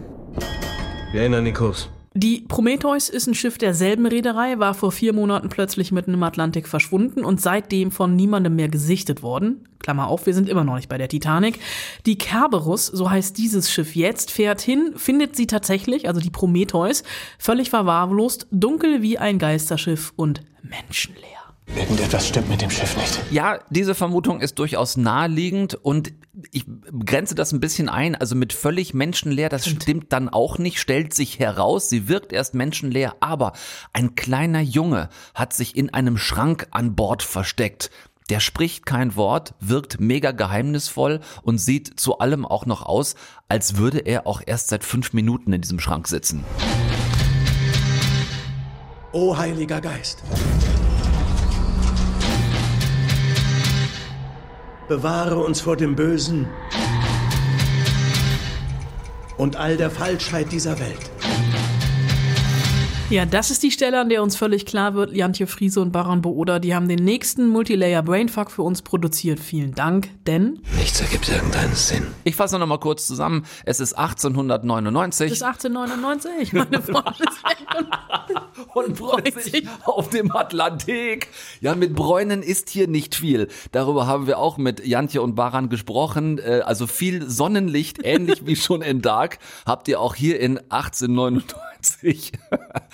Wir ändern den Kurs. Die Prometheus ist ein Schiff derselben Reederei, war vor vier Monaten plötzlich mitten im Atlantik verschwunden und seitdem von niemandem mehr gesichtet worden. Klammer auf, wir sind immer noch nicht bei der Titanic. Die Kerberus, so heißt dieses Schiff jetzt, fährt hin, findet sie tatsächlich, also die Prometheus, völlig verwahrlost, dunkel wie ein Geisterschiff und menschenleer. Irgendetwas stimmt mit dem Schiff nicht. Ja, diese Vermutung ist durchaus naheliegend und ich grenze das ein bisschen ein. Also mit völlig menschenleer, das stimmt dann auch nicht, stellt sich heraus. Sie wirkt erst menschenleer, aber ein kleiner Junge hat sich in einem Schrank an Bord versteckt. Der spricht kein Wort, wirkt mega geheimnisvoll und sieht zu allem auch noch aus, als würde er auch erst seit fünf Minuten in diesem Schrank sitzen. O Heiliger Geist, bewahre uns vor dem Bösen und all der Falschheit dieser Welt. Ja, das ist die Stelle, an der uns völlig klar wird, Jantje Friese und Baran Booda, die haben den nächsten Multilayer Brainfuck für uns produziert. Vielen Dank, denn Nichts ergibt irgendeinen Sinn. Ich fasse noch mal kurz zusammen. Es ist 1899. es ist 1899, meine Freunde. und freut sich auf dem Atlantik. Ja, mit Bräunen ist hier nicht viel. Darüber haben wir auch mit Jantje und Baran gesprochen. Äh, Also viel Sonnenlicht, ähnlich wie schon in Dark, habt ihr auch hier in 1899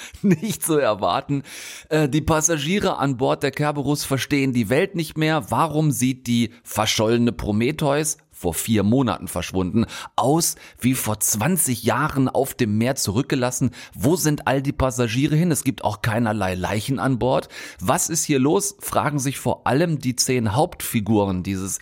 nicht zu erwarten. Äh, Die Passagiere an Bord der Kerberus verstehen die Welt nicht mehr. Warum sieht die verschollene Prometheus vor vier Monaten verschwunden, aus wie vor 20 Jahren auf dem Meer zurückgelassen. Wo sind all die Passagiere hin? Es gibt auch keinerlei Leichen an Bord. Was ist hier los? Fragen sich vor allem die zehn Hauptfiguren dieses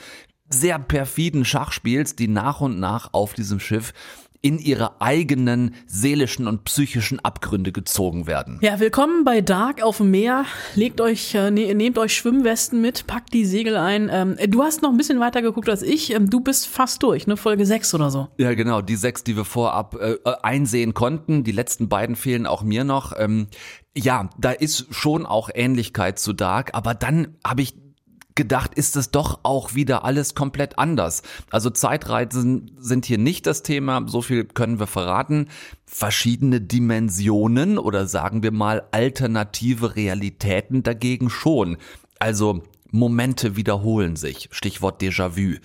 sehr perfiden Schachspiels, die nach und nach auf diesem Schiff in ihre eigenen seelischen und psychischen Abgründe gezogen werden. Ja, willkommen bei Dark auf dem Meer. Legt euch, äh, ne, nehmt euch Schwimmwesten mit, packt die Segel ein. Ähm, du hast noch ein bisschen weiter geguckt als ich. Ähm, du bist fast durch, ne? Folge 6 oder so. Ja, genau, die sechs, die wir vorab äh, einsehen konnten. Die letzten beiden fehlen auch mir noch. Ähm, ja, da ist schon auch Ähnlichkeit zu Dark, aber dann habe ich gedacht, ist es doch auch wieder alles komplett anders. Also Zeitreisen sind hier nicht das Thema, so viel können wir verraten. Verschiedene Dimensionen oder sagen wir mal alternative Realitäten dagegen schon. Also Momente wiederholen sich, Stichwort Déjà-vu.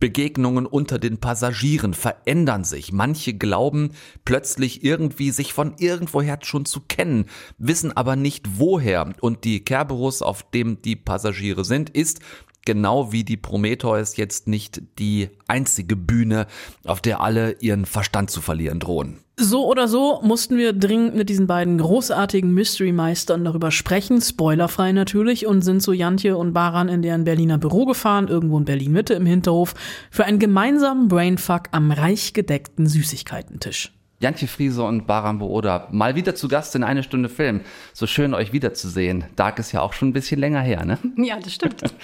Begegnungen unter den Passagieren verändern sich. Manche glauben plötzlich irgendwie sich von irgendwoher schon zu kennen, wissen aber nicht woher. Und die Kerberus, auf dem die Passagiere sind, ist genau wie die Prometheus jetzt nicht die einzige Bühne, auf der alle ihren Verstand zu verlieren drohen. So oder so mussten wir dringend mit diesen beiden großartigen Mystery-Meistern darüber sprechen, spoilerfrei natürlich, und sind zu Jantje und Baran in deren Berliner Büro gefahren, irgendwo in Berlin-Mitte im Hinterhof, für einen gemeinsamen Brainfuck am reich gedeckten Süßigkeitentisch. Jantje Friese und Baran Booda, mal wieder zu Gast in eine Stunde Film. So schön euch wiederzusehen. Dark ist ja auch schon ein bisschen länger her, ne? Ja, das stimmt.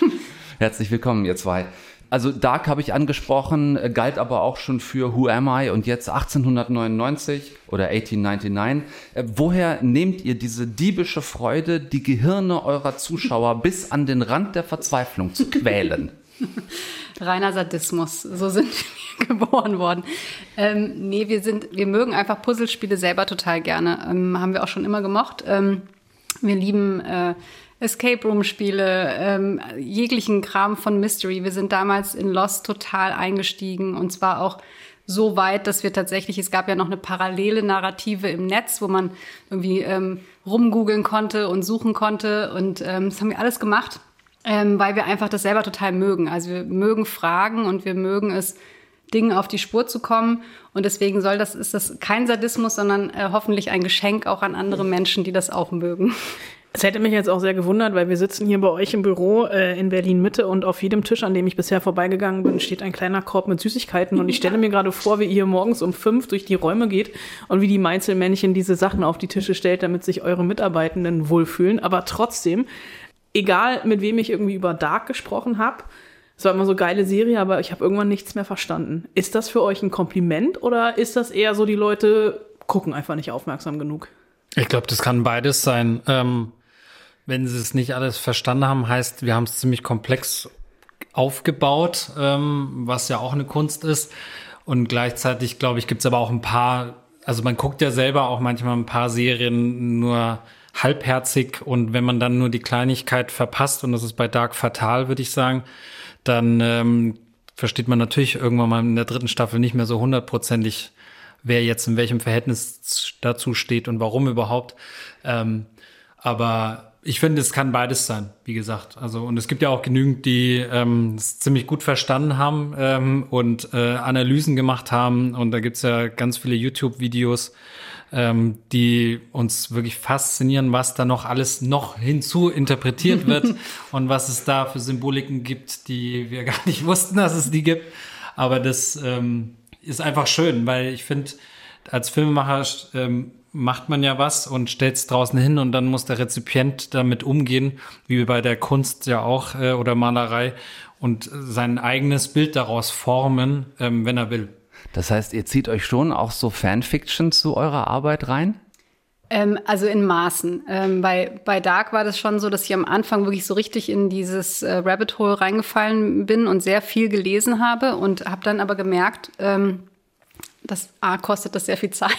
Herzlich willkommen, ihr zwei. Also Dark habe ich angesprochen, äh, galt aber auch schon für Who Am I und jetzt 1899 oder 1899. Äh, woher nehmt ihr diese diebische Freude, die Gehirne eurer Zuschauer bis an den Rand der Verzweiflung zu quälen? Reiner Sadismus, so sind wir geboren worden. Ähm, nee, wir sind, wir mögen einfach Puzzlespiele selber total gerne. Ähm, haben wir auch schon immer gemocht. Ähm, wir lieben äh, Escape Room Spiele, ähm, jeglichen Kram von Mystery. Wir sind damals in Lost total eingestiegen und zwar auch so weit, dass wir tatsächlich, es gab ja noch eine parallele Narrative im Netz, wo man irgendwie ähm, rumgoogeln konnte und suchen konnte und ähm, das haben wir alles gemacht, ähm, weil wir einfach das selber total mögen. Also wir mögen Fragen und wir mögen es, Dingen auf die Spur zu kommen. Und deswegen soll das, ist das kein Sadismus, sondern äh, hoffentlich ein Geschenk auch an andere Menschen, die das auch mögen. Es hätte mich jetzt auch sehr gewundert, weil wir sitzen hier bei euch im Büro äh, in Berlin Mitte und auf jedem Tisch, an dem ich bisher vorbeigegangen bin, steht ein kleiner Korb mit Süßigkeiten und ich stelle mir gerade vor, wie ihr morgens um fünf durch die Räume geht und wie die Meinzelmännchen diese Sachen auf die Tische stellt, damit sich eure Mitarbeitenden wohlfühlen. Aber trotzdem, egal mit wem ich irgendwie über Dark gesprochen habe, es war immer so geile Serie, aber ich habe irgendwann nichts mehr verstanden. Ist das für euch ein Kompliment oder ist das eher so, die Leute gucken einfach nicht aufmerksam genug? Ich glaube, das kann beides sein. Ähm, wenn sie es nicht alles verstanden haben, heißt, wir haben es ziemlich komplex aufgebaut, ähm, was ja auch eine Kunst ist. Und gleichzeitig, glaube ich, gibt es aber auch ein paar, also man guckt ja selber auch manchmal ein paar Serien nur halbherzig und wenn man dann nur die Kleinigkeit verpasst, und das ist bei Dark fatal, würde ich sagen, dann ähm, versteht man natürlich irgendwann mal in der dritten Staffel nicht mehr so hundertprozentig, wer jetzt in welchem Verhältnis dazu steht und warum überhaupt. Ähm, aber ich finde, es kann beides sein, wie gesagt. Also und es gibt ja auch genügend, die ähm, es ziemlich gut verstanden haben ähm, und äh, Analysen gemacht haben. Und da gibt's ja ganz viele YouTube-Videos, ähm, die uns wirklich faszinieren, was da noch alles noch hinzu interpretiert wird und was es da für Symboliken gibt, die wir gar nicht wussten, dass es die gibt. Aber das ähm, ist einfach schön, weil ich finde, als Filmemacher ähm, macht man ja was und stellt es draußen hin und dann muss der Rezipient damit umgehen, wie bei der Kunst ja auch äh, oder Malerei und sein eigenes Bild daraus formen, ähm, wenn er will. Das heißt, ihr zieht euch schon auch so Fanfiction zu eurer Arbeit rein? Ähm, also in Maßen. Ähm, bei, bei Dark war das schon so, dass ich am Anfang wirklich so richtig in dieses äh, Rabbit Hole reingefallen bin und sehr viel gelesen habe und habe dann aber gemerkt, ähm, das A kostet das sehr viel Zeit.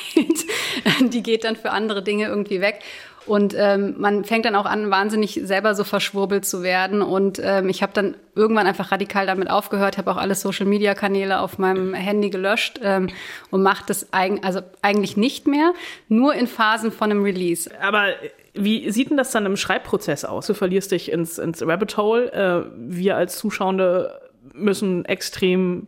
Die geht dann für andere Dinge irgendwie weg. Und ähm, man fängt dann auch an, wahnsinnig selber so verschwurbelt zu werden. Und ähm, ich habe dann irgendwann einfach radikal damit aufgehört, habe auch alle Social-Media-Kanäle auf meinem Handy gelöscht ähm, und mache das eig also eigentlich nicht mehr, nur in Phasen von einem Release. Aber wie sieht denn das dann im Schreibprozess aus? Du verlierst dich ins, ins Rabbit Hole. Äh, wir als Zuschauende müssen extrem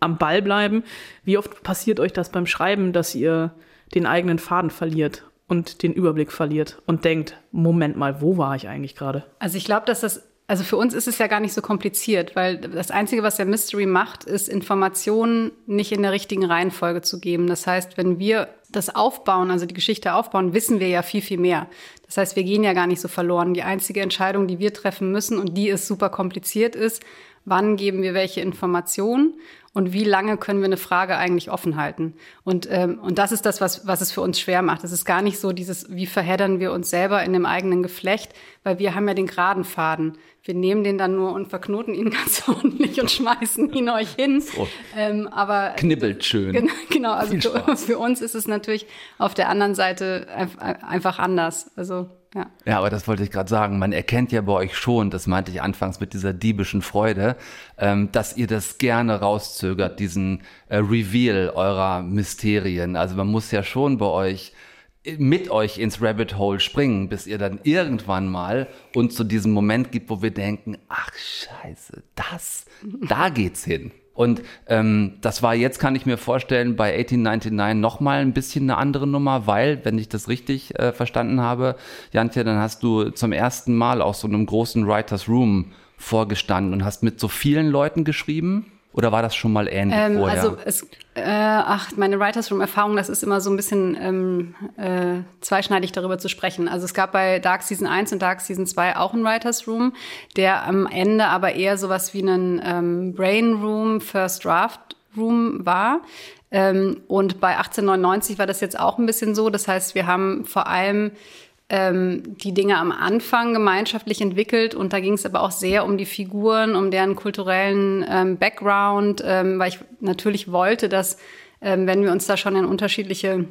am Ball bleiben. Wie oft passiert euch das beim Schreiben, dass ihr den eigenen Faden verliert und den Überblick verliert und denkt, Moment mal, wo war ich eigentlich gerade? Also ich glaube, dass das also für uns ist es ja gar nicht so kompliziert, weil das Einzige, was der Mystery macht, ist Informationen nicht in der richtigen Reihenfolge zu geben. Das heißt, wenn wir das aufbauen, also die Geschichte aufbauen, wissen wir ja viel, viel mehr. Das heißt, wir gehen ja gar nicht so verloren. Die einzige Entscheidung, die wir treffen müssen und die ist super kompliziert ist, wann geben wir welche Informationen und wie lange können wir eine Frage eigentlich offen halten. Und, ähm, und das ist das, was, was es für uns schwer macht. Es ist gar nicht so dieses, wie verheddern wir uns selber in dem eigenen Geflecht, weil wir haben ja den geraden Faden. Wir nehmen den dann nur und verknoten ihn ganz ordentlich und schmeißen ihn euch hin. So. Ähm, aber Knibbelt schön. Gen- Genau, also für, für uns ist es natürlich auf der anderen Seite einf- einfach anders. Also ja. Ja, aber das wollte ich gerade sagen. Man erkennt ja bei euch schon, das meinte ich anfangs mit dieser diebischen Freude, ähm, dass ihr das gerne rauszögert, diesen äh, Reveal eurer Mysterien. Also man muss ja schon bei euch äh, mit euch ins Rabbit Hole springen, bis ihr dann irgendwann mal uns zu diesem Moment gibt, wo wir denken, ach scheiße, das, da geht's hin. Und ähm, das war jetzt, kann ich mir vorstellen, bei 1899 nochmal ein bisschen eine andere Nummer, weil, wenn ich das richtig äh, verstanden habe, Jantje, dann hast du zum ersten Mal aus so einem großen Writers Room vorgestanden und hast mit so vielen Leuten geschrieben? Oder war das schon mal ähnlich Ähm, vorher? also es, äh, ach, meine Writers Room Erfahrung, das ist immer so ein bisschen ähm, äh, zweischneidig darüber zu sprechen. Also es gab bei Dark Season 1 und Dark Season 2 auch einen Writers Room, der am Ende aber eher sowas wie einen ähm, Brain Room, First Draft Room war. Ähm, und bei 1899 war das jetzt auch ein bisschen so. Das heißt, wir haben vor allem ähm, die Dinge am Anfang gemeinschaftlich entwickelt und da ging es aber auch sehr um die Figuren, um deren kulturellen ähm, Background, ähm, weil ich natürlich wollte, dass ähm, wenn wir uns da schon in unterschiedliche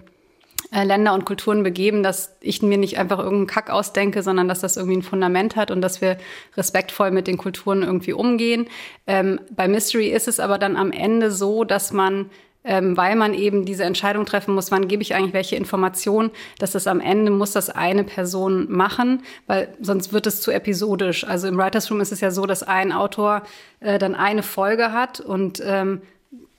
äh, Länder und Kulturen begeben, dass ich mir nicht einfach irgendeinen Kack ausdenke, sondern dass das irgendwie ein Fundament hat und dass wir respektvoll mit den Kulturen irgendwie umgehen. Ähm, bei Mystery ist es aber dann am Ende so, dass man ähm, weil man eben diese Entscheidung treffen muss, wann gebe ich eigentlich welche Informationen, dass das am Ende muss das eine Person machen, weil sonst wird es zu episodisch. Also im Writers Room ist es ja so, dass ein Autor äh, dann eine Folge hat und ähm,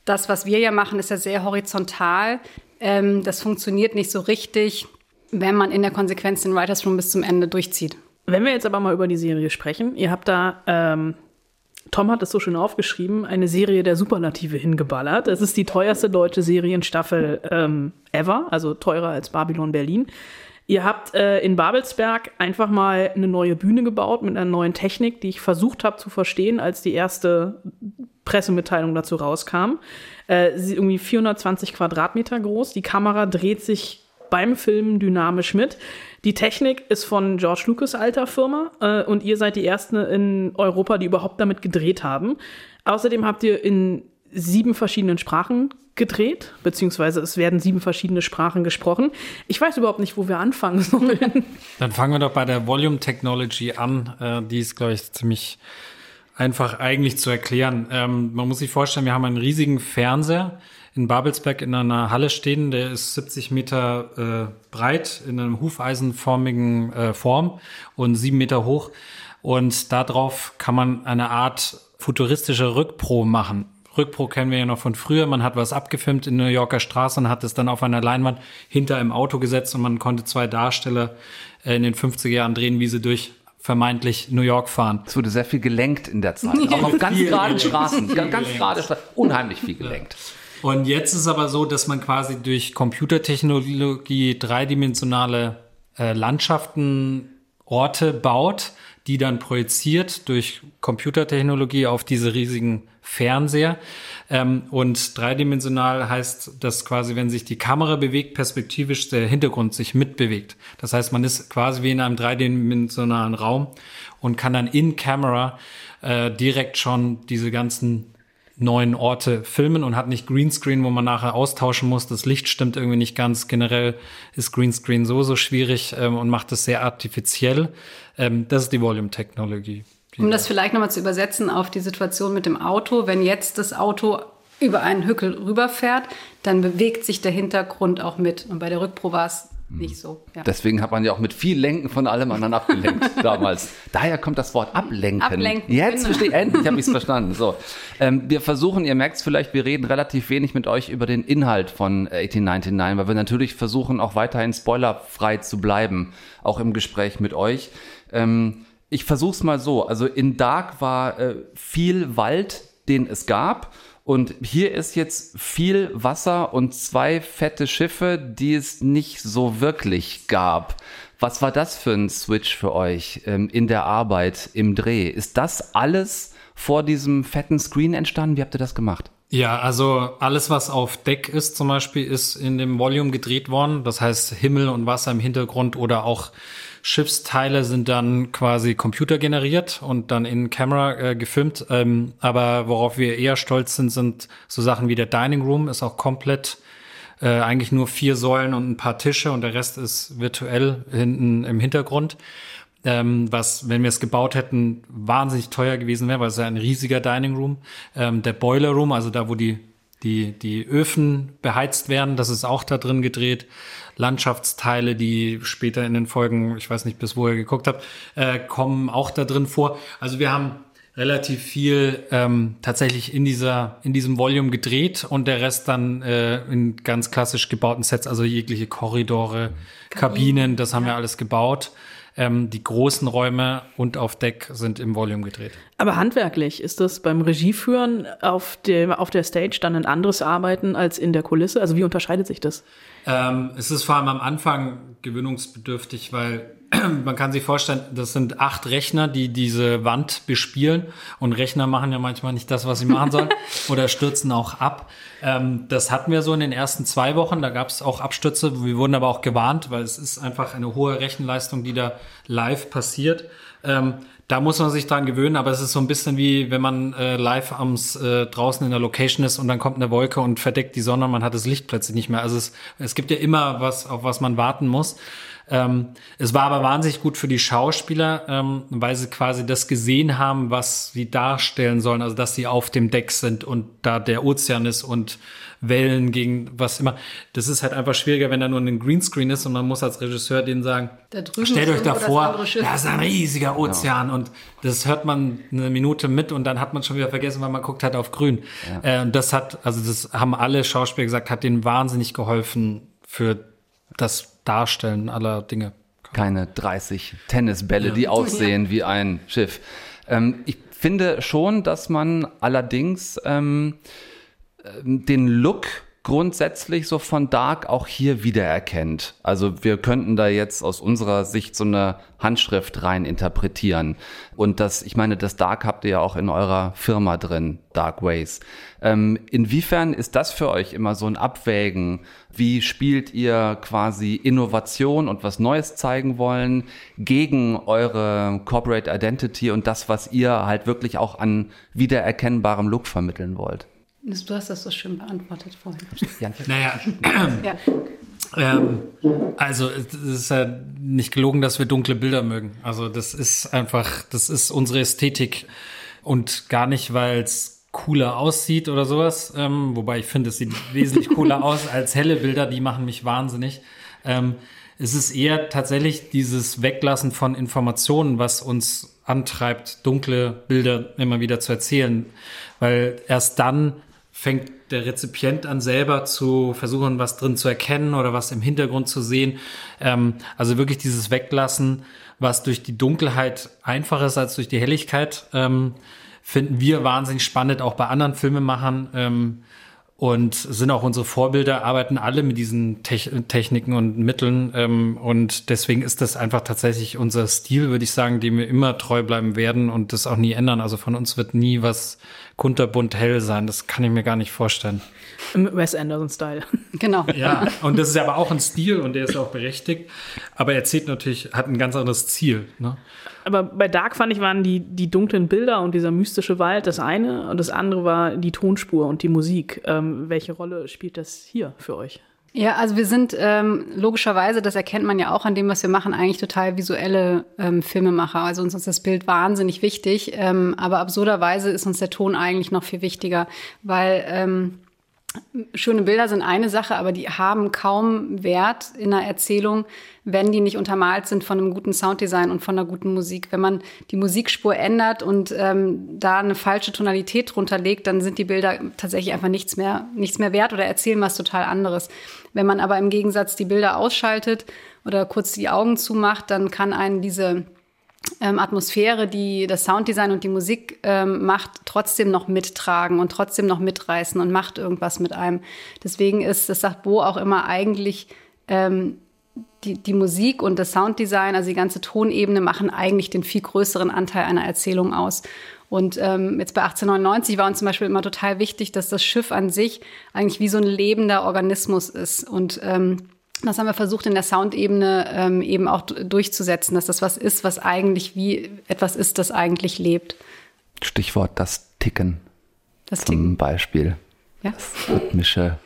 das, was wir ja machen, ist ja sehr horizontal. Ähm, das funktioniert nicht so richtig, wenn man in der Konsequenz den Writers Room bis zum Ende durchzieht. Wenn wir jetzt aber mal über die Serie sprechen, ihr habt da, ähm, Tom hat es so schön aufgeschrieben, eine Serie der Superlative hingeballert. Es ist die teuerste deutsche Serienstaffel ähm, ever, also teurer als Babylon Berlin. Ihr habt äh, in Babelsberg einfach mal eine neue Bühne gebaut mit einer neuen Technik, die ich versucht habe zu verstehen, als die erste Pressemitteilung dazu rauskam. Äh, sie ist irgendwie 420 Quadratmeter groß. Die Kamera dreht sich beim Filmen dynamisch mit. Die Technik ist von George Lucas alter Firma äh, und ihr seid die ersten in Europa, die überhaupt damit gedreht haben. Außerdem habt ihr in sieben verschiedenen Sprachen gedreht, beziehungsweise es werden sieben verschiedene Sprachen gesprochen. Ich weiß überhaupt nicht, wo wir anfangen sollen. Dann fangen wir doch bei der Volume Technology an. Äh, die ist, glaube ich, ziemlich einfach eigentlich zu erklären. Ähm, man muss sich vorstellen, wir haben einen riesigen Fernseher in Babelsberg in einer Halle stehen. Der ist 70 Meter äh, breit in einem hufeisenformigen äh, Form und sieben Meter hoch. Und darauf kann man eine Art futuristische Rückpro machen. Rückpro kennen wir ja noch von früher. Man hat was abgefilmt in New Yorker Straße und hat es dann auf einer Leinwand hinter im Auto gesetzt und man konnte zwei Darsteller äh, in den 50er Jahren drehen, wie sie durch vermeintlich New York fahren. Es wurde sehr viel gelenkt in der Zeit. Auch auf ganz geraden. Straßen. Ganz, ganz gerade Straßen. Unheimlich viel gelenkt. Und jetzt ist aber so, dass man quasi durch Computertechnologie dreidimensionale äh, Landschaften, Orte baut, die dann projiziert durch Computertechnologie auf diese riesigen Fernseher. Ähm, und dreidimensional heißt das quasi, wenn sich die Kamera bewegt, perspektivisch der Hintergrund sich mitbewegt. Das heißt, man ist quasi wie in einem dreidimensionalen Raum und kann dann in Camera äh, direkt schon diese ganzen neuen Orte filmen und hat nicht Greenscreen, wo man nachher austauschen muss. Das Licht stimmt irgendwie nicht ganz. Generell ist Greenscreen so, so schwierig ähm, und macht es sehr artifiziell. Ähm, das ist die Volume-Technologie. Um das vielleicht nochmal zu übersetzen auf die Situation mit dem Auto, wenn jetzt das Auto über einen Hückel rüberfährt, dann bewegt sich der Hintergrund auch mit. Und bei der Rückpro war es nicht so. Ja. Deswegen hat man ja auch mit viel Lenken von allem anderen abgelenkt damals. Daher kommt das Wort ablenken. Ablenken, Jetzt genau. verstehe ich, endlich habe ich es verstanden. So, ähm, wir versuchen, ihr merkt es vielleicht, wir reden relativ wenig mit euch über den Inhalt von 1899, weil wir natürlich versuchen, auch weiterhin spoilerfrei zu bleiben, auch im Gespräch mit euch. Ähm, ich versuch's mal so. Also in Dark war äh, viel Wald, den es gab. Und hier ist jetzt viel Wasser und zwei fette Schiffe, die es nicht so wirklich gab. Was war das für ein Switch für euch ähm, in der Arbeit, im Dreh? Ist das alles vor diesem fetten Screen entstanden? Wie habt ihr das gemacht? Ja, also alles, was auf Deck ist zum Beispiel, ist in dem Volume gedreht worden. Das heißt Himmel und Wasser im Hintergrund oder auch Schiffsteile sind dann quasi computergeneriert und dann in Camera äh, gefilmt. Ähm, aber worauf wir eher stolz sind, sind so Sachen wie der Dining Room ist auch komplett äh, eigentlich nur vier Säulen und ein paar Tische und der Rest ist virtuell hinten im Hintergrund ähm, was, wenn wir es gebaut hätten, wahnsinnig teuer gewesen wäre, weil es ja ein riesiger Dining Room. Ähm, der Boiler Room, also da, wo die, die, die Öfen beheizt werden, das ist auch da drin gedreht. Landschaftsteile, die später in den Folgen, ich weiß nicht, bis wo ihr geguckt habt, äh, kommen auch da drin vor. Also wir haben relativ viel ähm, tatsächlich in dieser in diesem Volume gedreht und der Rest dann äh, in ganz klassisch gebauten Sets, also jegliche Korridore, Kabinen, das haben wir alles gebaut. Ähm, die großen Räume und auf Deck sind im Volume gedreht. Aber handwerklich ist das beim Regieführen auf, dem, auf der Stage dann ein anderes Arbeiten als in der Kulisse? Also wie unterscheidet sich das? Ähm, es ist vor allem am Anfang gewöhnungsbedürftig, weil man kann sich vorstellen, das sind acht Rechner, die diese Wand bespielen. Und Rechner machen ja manchmal nicht das, was sie machen sollen oder stürzen auch ab. Ähm, das hatten wir so in den ersten zwei Wochen. Da gab es auch Abstürze. Wir wurden aber auch gewarnt, weil es ist einfach eine hohe Rechenleistung, die da live passiert. Ähm, da muss man sich dran gewöhnen, aber es ist so ein bisschen wie, wenn man äh, live abends äh, draußen in der Location ist und dann kommt eine Wolke und verdeckt die Sonne und man hat das Licht plötzlich nicht mehr. Also es, es gibt ja immer was, auf was man warten muss. Ähm, es war aber wahnsinnig gut für die Schauspieler, ähm, weil sie quasi das gesehen haben, was sie darstellen sollen. Also dass sie auf dem Deck sind und da der Ozean ist und Wellen gegen was immer. Das ist halt einfach schwieriger, wenn da nur ein Greenscreen ist und man muss als Regisseur denen sagen, stellt euch da vor, da ist ein riesiger Ozean ja. und das hört man eine Minute mit und dann hat man schon wieder vergessen, weil man guckt halt auf grün. Ja. Äh, und das hat, also das haben alle Schauspieler gesagt, hat denen wahnsinnig geholfen für das Darstellen aller Dinge. Keine 30 Tennisbälle, ja. die aussehen wie ein Schiff. Ähm, ich finde schon, dass man allerdings ähm, ähm den Look grundsätzlich so von Dark auch hier wiedererkennt. Also wir könnten da jetzt aus unserer Sicht so eine Handschrift rein interpretieren. Und das, ich meine, das Dark habt ihr ja auch in eurer Firma drin, Dark Ways. Ähm, inwiefern ist das für euch immer so ein Abwägen? Wie spielt ihr quasi Innovation und was Neues zeigen wollen gegen eure Corporate Identity und das, was ihr halt wirklich auch an wiedererkennbarem Look vermitteln wollt? Du hast das so schön beantwortet vorhin. naja, ja. ähm, also es ist ja nicht gelogen, dass wir dunkle Bilder mögen. Also das ist einfach, das ist unsere Ästhetik und gar nicht, weil es cooler aussieht oder sowas. Ähm, wobei ich finde, es sieht wesentlich cooler aus als helle Bilder. Die machen mich wahnsinnig. Ähm, es ist eher tatsächlich dieses Weglassen von Informationen, was uns antreibt, dunkle Bilder immer wieder zu erzählen, weil erst dann fängt der Rezipient an selber zu versuchen, was drin zu erkennen oder was im Hintergrund zu sehen. Ähm, also wirklich dieses Weglassen, was durch die Dunkelheit einfacher ist als durch die Helligkeit, ähm, finden wir wahnsinnig spannend, auch bei anderen Filmemachern. Ähm, und sind auch unsere Vorbilder, arbeiten alle mit diesen Te Techniken und Mitteln. Ähm, und deswegen ist das einfach tatsächlich unser Stil, würde ich sagen, dem wir immer treu bleiben werden und das auch nie ändern. Also von uns wird nie was kunterbunt hell sein. Das kann ich mir gar nicht vorstellen. Im Wes Anderson-Style. Genau. Ja, und das ist aber auch ein Stil und der ist auch berechtigt. Aber er zählt natürlich, hat ein ganz anderes Ziel. Ne? Aber bei Dark fand ich, waren die, die dunklen Bilder und dieser mystische Wald das eine und das andere war die Tonspur und die Musik. Ähm, welche Rolle spielt das hier für euch? Ja, also wir sind ähm, logischerweise, das erkennt man ja auch an dem, was wir machen, eigentlich total visuelle ähm, Filmemacher. Also uns ist das Bild wahnsinnig wichtig, ähm, aber absurderweise ist uns der Ton eigentlich noch viel wichtiger, weil ähm, schöne Bilder sind eine Sache, aber die haben kaum Wert in einer Erzählung, wenn die nicht untermalt sind von einem guten Sounddesign und von einer guten Musik. Wenn man die Musikspur ändert und ähm, da eine falsche Tonalität drunter legt, dann sind die Bilder tatsächlich einfach nichts mehr, nichts mehr wert oder erzählen was total anderes. Wenn man aber im Gegensatz die Bilder ausschaltet oder kurz die Augen zumacht, dann kann einen diese ähm, Atmosphäre, die das Sounddesign und die Musik ähm, macht, trotzdem noch mittragen und trotzdem noch mitreißen und macht irgendwas mit einem. Deswegen ist, das sagt Bo auch immer eigentlich, ähm, die, die Musik und das Sounddesign, also die ganze Tonebene, machen eigentlich den viel größeren Anteil einer Erzählung aus. Und ähm, jetzt bei 1899 war uns zum Beispiel immer total wichtig, dass das Schiff an sich eigentlich wie so ein lebender Organismus ist. Und ähm, das haben wir versucht in der Soundebene ähm, eben auch durchzusetzen, dass das was ist, was eigentlich wie etwas ist, das eigentlich lebt. Stichwort das Ticken. Das Zum Ticken. Beispiel. Ja. Das rhythmische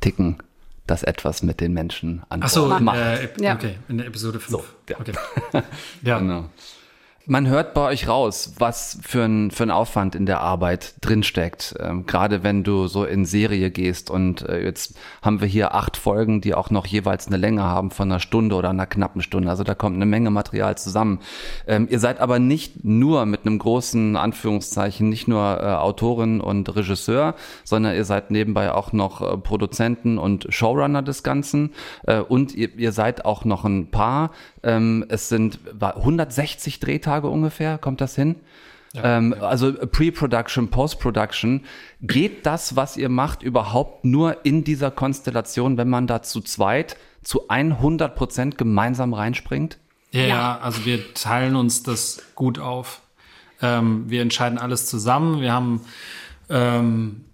Ticken, das etwas mit den Menschen an Ach so, Bord macht. äh, Ep- Ja. okay, in der Episode 5. So, ja. Okay. ja. Genau. Man hört bei euch raus, was für ein, für ein Aufwand in der Arbeit drinsteckt. Ähm, Gerade wenn du so in Serie gehst und äh, jetzt haben wir hier acht Folgen, die auch noch jeweils eine Länge haben von einer Stunde oder einer knappen Stunde. Also da kommt eine Menge Material zusammen. Ähm, ihr seid aber nicht nur mit einem großen Anführungszeichen, nicht nur äh, Autorin und Regisseur, sondern ihr seid nebenbei auch noch äh, Produzenten und Showrunner des Ganzen. Äh, und ihr, ihr seid auch noch ein Paar. Ähm, es sind war 160 Drehtage ungefähr, kommt das hin? ähm, Also Pre-Production, Post-Production. Geht das, was ihr macht, überhaupt nur in dieser Konstellation, wenn man da zu zweit zu 100 Prozent gemeinsam reinspringt? Ja, ja, also wir teilen uns das gut auf. Ähm, wir entscheiden alles zusammen. Wir haben ähm,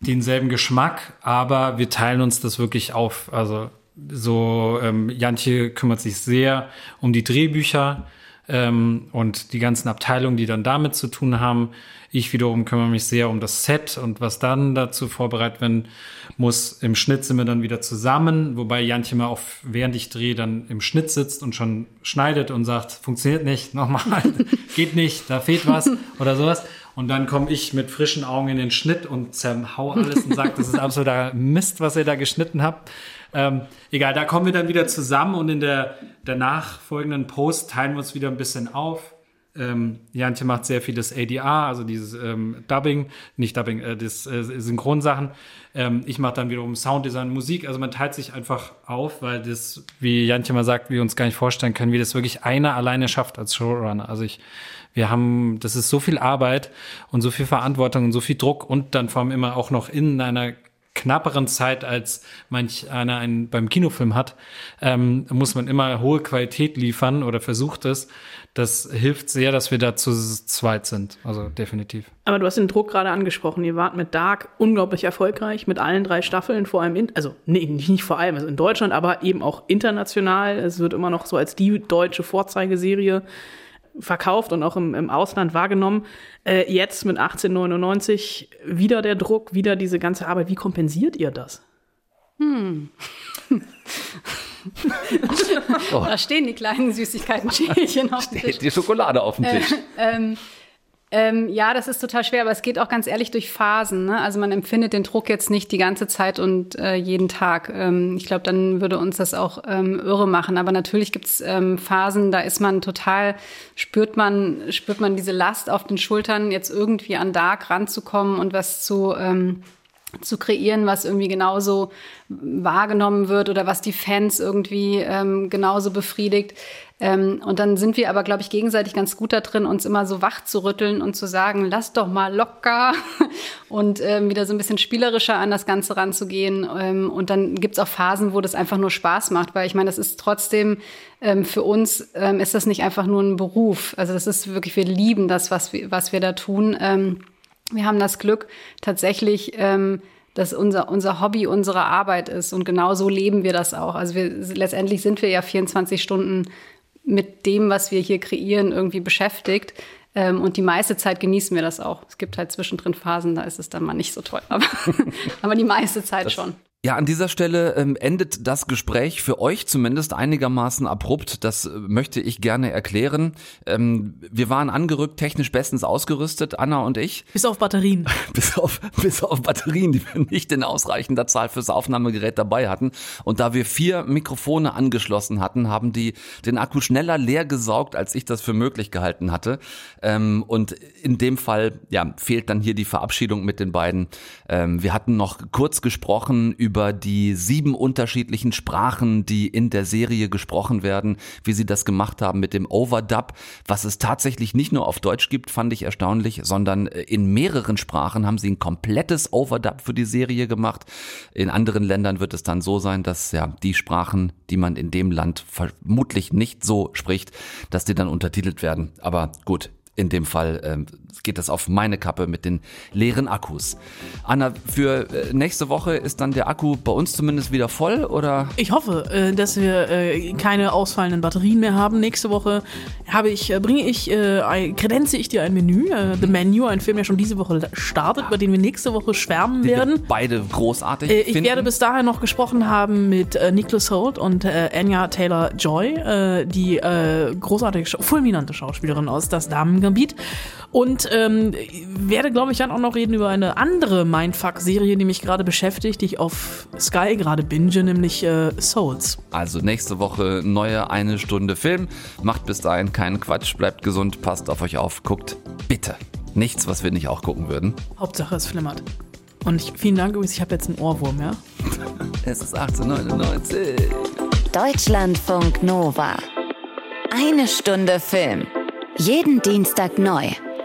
denselben Geschmack, aber wir teilen uns das wirklich auf. Also so, ähm, Jantje kümmert sich sehr um die Drehbücher ähm, und die ganzen Abteilungen, die dann damit zu tun haben. Ich wiederum kümmere mich sehr um das Set und was dann dazu vorbereitet werden muss. Im Schnitt sind wir dann wieder zusammen, wobei Jantje mal auch während ich drehe dann im Schnitt sitzt und schon schneidet und sagt, funktioniert nicht, nochmal, geht nicht, da fehlt was oder sowas. Und dann komme ich mit frischen Augen in den Schnitt und zerhau alles und sage, das ist absoluter Mist, was ihr da geschnitten habt. Ähm, egal, da kommen wir dann wieder zusammen und in der, der nachfolgenden Post teilen wir uns wieder ein bisschen auf. Ähm, Jantje macht sehr viel das ADR, also dieses ähm, Dubbing, nicht Dubbing, äh, das äh, Synchronsachen. Ähm, ich mache dann wiederum Sounddesign, Musik. Also man teilt sich einfach auf, weil das, wie Jantje mal sagt, wir uns gar nicht vorstellen können, wie das wirklich einer alleine schafft als Showrunner. Also ich, wir haben, das ist so viel Arbeit und so viel Verantwortung und so viel Druck und dann vor allem immer auch noch in einer knapperen Zeit, als manch einer einen beim Kinofilm hat, ähm, muss man immer hohe Qualität liefern oder versucht es. Das hilft sehr, dass wir da zu zweit sind. Also definitiv. Aber du hast den Druck gerade angesprochen. Ihr wart mit Dark unglaublich erfolgreich, mit allen drei Staffeln, vor allem, in, also nee, nicht vor allem, also in Deutschland, aber eben auch international. Es wird immer noch so als die deutsche Vorzeigeserie verkauft und auch im, im Ausland wahrgenommen. Äh, jetzt mit 1899 wieder der Druck, wieder diese ganze Arbeit. Wie kompensiert ihr das? Hm. Oh. Da stehen die kleinen Süßigkeiten-Schälchen auf dem Tisch. Steht die Schokolade auf dem Tisch. Äh, ähm, ähm, ja, das ist total schwer, aber es geht auch ganz ehrlich durch Phasen. Ne? Also man empfindet den Druck jetzt nicht die ganze Zeit und äh, jeden Tag. Ähm, ich glaube, dann würde uns das auch ähm, irre machen. Aber natürlich gibt's ähm, Phasen, da ist man total, spürt man, spürt man diese Last auf den Schultern, jetzt irgendwie an Dark ranzukommen und was zu ähm, zu kreieren, was irgendwie genauso wahrgenommen wird oder was die Fans irgendwie ähm, genauso befriedigt. Ähm, und dann sind wir aber, glaube ich, gegenseitig ganz gut da drin, uns immer so wach zu rütteln und zu sagen, lass doch mal locker und ähm, wieder so ein bisschen spielerischer an das Ganze ranzugehen. Ähm, und dann gibt's auch Phasen, wo das einfach nur Spaß macht, weil ich meine, das ist trotzdem ähm, für uns ähm, ist das nicht einfach nur ein Beruf. Also das ist wirklich, wir lieben das, was wir, was wir da tun. Wir haben das Glück, tatsächlich, ähm, dass unser, unser Hobby unsere Arbeit ist. Und genau so leben wir das auch. Also wir, letztendlich sind wir ja 24 Stunden mit dem, was wir hier kreieren, irgendwie beschäftigt. Ähm, und die meiste Zeit genießen wir das auch. Es gibt halt zwischendrin Phasen, da ist es dann mal nicht so toll. Aber, aber die meiste Zeit Das- schon. Ja, an dieser Stelle ähm, endet das Gespräch für euch zumindest einigermaßen abrupt. Das äh, möchte ich gerne erklären. Ähm, wir waren angerückt, technisch bestens ausgerüstet, Anna und ich. Bis auf Batterien. bis auf, bis auf Batterien, die wir nicht in ausreichender Zahl fürs Aufnahmegerät dabei hatten. Und da wir vier Mikrofone angeschlossen hatten, haben die den Akku schneller leer gesaugt, als ich das für möglich gehalten hatte. Ähm, und in dem Fall, ja, fehlt dann hier die Verabschiedung mit den beiden. Ähm, wir hatten noch kurz gesprochen über über die sieben unterschiedlichen Sprachen, die in der Serie gesprochen werden, wie sie das gemacht haben mit dem Overdub, was es tatsächlich nicht nur auf Deutsch gibt, fand ich erstaunlich, sondern äh, in mehreren Sprachen haben sie ein komplettes Overdub für die Serie gemacht. In anderen Ländern wird es dann so sein, dass ja die Sprachen, die man in dem Land vermutlich nicht so spricht, dass die dann untertitelt werden. Aber gut, in dem Fall ähm, geht das auf meine Kappe mit den leeren Akkus. Anna, für äh, nächste Woche ist dann der Akku bei uns zumindest wieder voll, oder? Ich hoffe, äh, dass wir äh, keine ausfallenden Batterien mehr haben. Nächste Woche habe ich, bringe ich, kredenze ich dir ein Menü, äh, The Menu, ein Film, der schon diese Woche startet, über den wir nächste Woche schwärmen wir werden. beide großartig ich finden. werde bis dahin noch gesprochen haben mit Nicholas Holt und Anya Taylor-Joy, äh, die großartige, fulminante Schauspielerin aus Das Damen-Gambit. Und ähm, werde, glaube ich, dann auch noch reden über eine andere Mindfuck-Serie, die mich gerade beschäftigt, die ich auf Sky gerade binge, nämlich äh, Souls. Also nächste Woche neue eine Stunde Film. Macht bis dahin keinen Quatsch, bleibt gesund, passt auf euch auf, guckt bitte nichts, was wir nicht auch gucken würden. Hauptsache es flimmert. Und ich, vielen Dank übrigens, ich habe jetzt einen Ohrwurm, ja? Es ist 1899. Deutschlandfunk Nova. Eine Stunde Film. Jeden Dienstag neu.